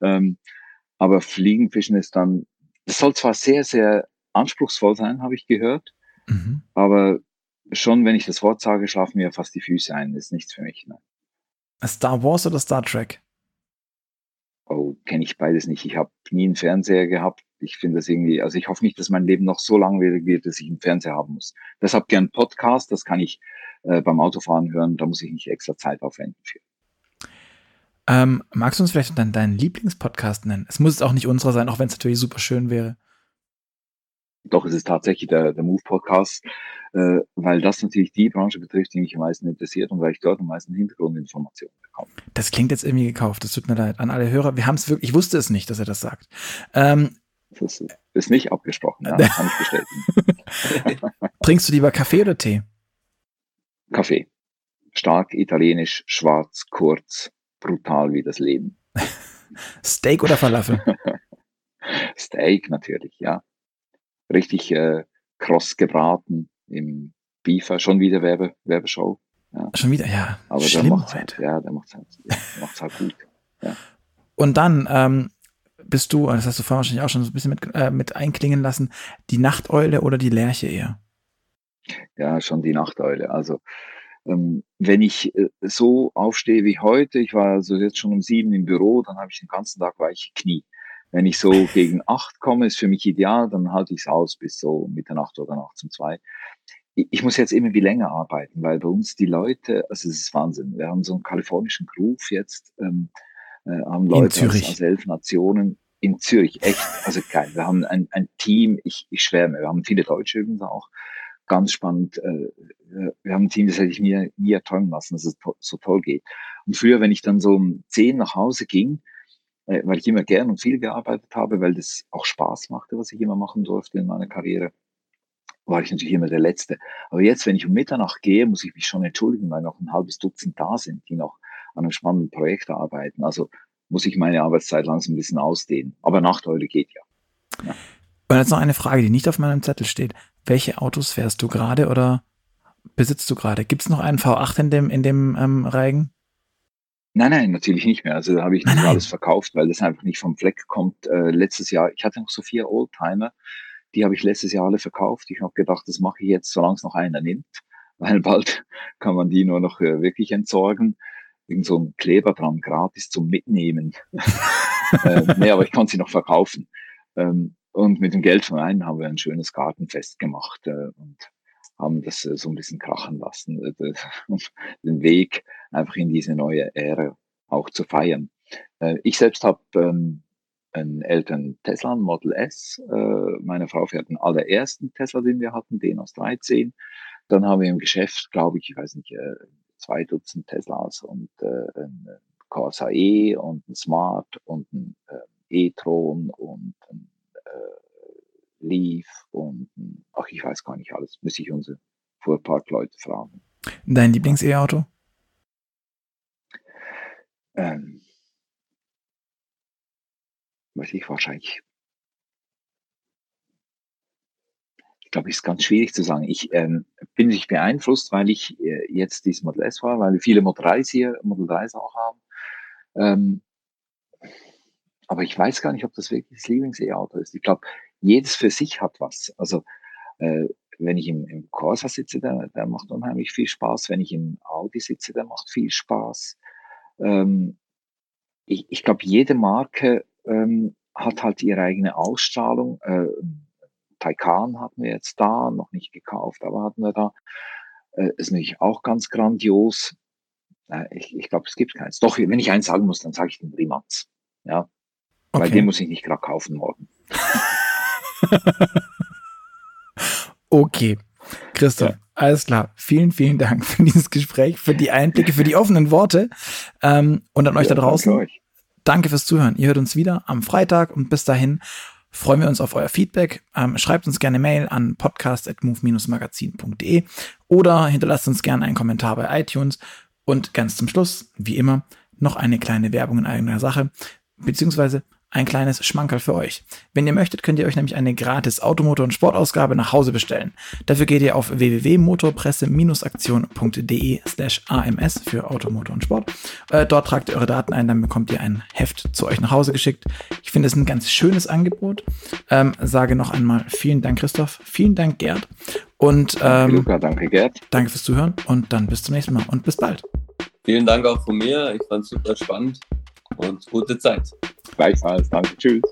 Ähm, aber Fliegenfischen ist dann, das soll zwar sehr, sehr anspruchsvoll sein, habe ich gehört. Mhm. Aber schon, wenn ich das Wort sage, schlafen mir fast die Füße ein. Ist nichts für mich. Ne? Star Wars oder Star Trek? Oh, kenne ich beides nicht. Ich habe nie einen Fernseher gehabt. Ich finde das irgendwie, also ich hoffe nicht, dass mein Leben noch so langwierig wird, dass ich einen Fernseher haben muss. Deshalb gern Podcast, das kann ich äh, beim Autofahren hören, da muss ich nicht extra Zeit aufwenden für. Ähm, magst du uns vielleicht dann deinen Lieblingspodcast nennen? Es muss auch nicht unserer sein, auch wenn es natürlich super schön wäre. Doch, es ist tatsächlich der, der Move-Podcast, äh, weil das natürlich die Branche betrifft, die mich am meisten interessiert und weil ich dort am meisten Hintergrundinformationen bekomme. Das klingt jetzt irgendwie gekauft, das tut mir leid an alle Hörer. Wir haben es wirklich, ich wusste es nicht, dass er das sagt. Ähm, das ist nicht abgesprochen, ja, kann ich bestätigen. Trinkst du lieber Kaffee oder Tee? Kaffee. Stark, italienisch, schwarz, kurz, brutal wie das Leben. Steak oder Falafel? Steak natürlich, ja richtig äh, kross gebraten im Beefer. Schon wieder Werbe, Werbeshow. Ja. Schon wieder, ja. Aber Schlimm der macht halt, ja, der macht halt, ja, macht's halt gut. Ja. Und dann ähm, bist du, das hast du vorhin wahrscheinlich auch schon so ein bisschen mit, äh, mit einklingen lassen, die Nachteule oder die Lerche eher? Ja, schon die Nachteule. Also ähm, wenn ich äh, so aufstehe wie heute, ich war also jetzt schon um sieben im Büro, dann habe ich den ganzen Tag weiche Knie. Wenn ich so gegen acht komme, ist für mich ideal, dann halte ich es aus bis so Mitternacht oder nachts um zwei. Ich muss jetzt immer wie länger arbeiten, weil bei uns die Leute, also es ist Wahnsinn. Wir haben so einen kalifornischen Groove jetzt, ähm, äh, haben Leute aus, aus elf Nationen in Zürich, echt, also geil. Wir haben ein, ein Team, ich, ich schwärme, wir haben viele Deutsche übrigens auch, ganz spannend. Äh, äh, wir haben ein Team, das hätte ich mir nie erträumen lassen, dass es so toll geht. Und früher, wenn ich dann so um zehn nach Hause ging, weil ich immer gern und viel gearbeitet habe, weil das auch Spaß machte, was ich immer machen durfte in meiner Karriere, war ich natürlich immer der Letzte. Aber jetzt, wenn ich um Mitternacht gehe, muss ich mich schon entschuldigen, weil noch ein halbes Dutzend da sind, die noch an einem spannenden Projekt arbeiten. Also muss ich meine Arbeitszeit langsam ein bisschen ausdehnen. Aber Nachteule geht ja. ja. Und jetzt noch eine Frage, die nicht auf meinem Zettel steht. Welche Autos fährst du gerade oder besitzt du gerade? Gibt es noch einen V8 in dem, in dem ähm, Reigen? Nein, nein, natürlich nicht mehr. Also da habe ich nicht alles verkauft, weil das einfach nicht vom Fleck kommt. Äh, letztes Jahr, ich hatte noch so vier Oldtimer, die habe ich letztes Jahr alle verkauft. Ich habe gedacht, das mache ich jetzt, solange es noch einer nimmt, weil bald kann man die nur noch äh, wirklich entsorgen. Irgend so ein Kleber dran, gratis zum Mitnehmen. äh, nee, aber ich konnte sie noch verkaufen. Ähm, und mit dem Geld von einem haben wir ein schönes Gartenfest gemacht äh, und haben das äh, so ein bisschen krachen lassen, äh, den Weg einfach in diese neue Ära auch zu feiern. Äh, ich selbst habe ähm, einen älteren Tesla, einen Model S. Äh, meine Frau fährt den allerersten Tesla, den wir hatten, den aus 13. Dann haben wir im Geschäft, glaube ich, ich weiß nicht, äh, zwei Dutzend Teslas und äh, ein Corsa E und ein Smart und ein äh, E-Tron und ein äh, Leaf und ach, ich weiß gar nicht alles. Müsste ich unsere Fuhrparkleute fragen. Dein Lieblings-E-Auto? Ähm, weiß ich wahrscheinlich. Ich glaube, es ist ganz schwierig zu sagen. Ich ähm, bin nicht beeinflusst, weil ich äh, jetzt dieses Model S fahre, weil wir viele Model 3 hier, Model 3 auch haben. Ähm, aber ich weiß gar nicht, ob das wirklich das Lieblings-E-Auto ist. Ich glaube, jedes für sich hat was. Also äh, wenn ich im, im Corsa sitze, der, der macht unheimlich viel Spaß. Wenn ich im Audi sitze, der macht viel Spaß ähm, ich, ich glaube, jede Marke ähm, hat halt ihre eigene Ausstrahlung. Äh, Taycan hatten wir jetzt da, noch nicht gekauft, aber hatten wir da. Äh, ist natürlich auch ganz grandios. Äh, ich ich glaube, es gibt keins. Doch, wenn ich eins sagen muss, dann sage ich den Rimax. Ja. Okay. Weil den muss ich nicht gerade kaufen morgen. okay. Christoph, ja. alles klar. Vielen, vielen Dank für dieses Gespräch, für die Einblicke, für die offenen Worte. Ähm, und an euch ja, da draußen. Danke, euch. danke fürs Zuhören. Ihr hört uns wieder am Freitag und bis dahin freuen wir uns auf euer Feedback. Ähm, schreibt uns gerne Mail an podcast.move-magazin.de oder hinterlasst uns gerne einen Kommentar bei iTunes. Und ganz zum Schluss, wie immer, noch eine kleine Werbung in eigener Sache, beziehungsweise ein kleines Schmankerl für euch. Wenn ihr möchtet, könnt ihr euch nämlich eine gratis Automotor- und Sportausgabe nach Hause bestellen. Dafür geht ihr auf www.motorpresse-aktion.de slash ams für Automotor und Sport. Äh, dort tragt ihr eure Daten ein, dann bekommt ihr ein Heft zu euch nach Hause geschickt. Ich finde es ein ganz schönes Angebot. Ähm, sage noch einmal vielen Dank, Christoph. Vielen Dank, Gerd. Und ähm, danke, Luca, danke, Gerd. Danke fürs Zuhören und dann bis zum nächsten Mal und bis bald. Vielen Dank auch von mir. Ich fand es super spannend und gute Zeit. Gleichfalls. Danke. Tschüss.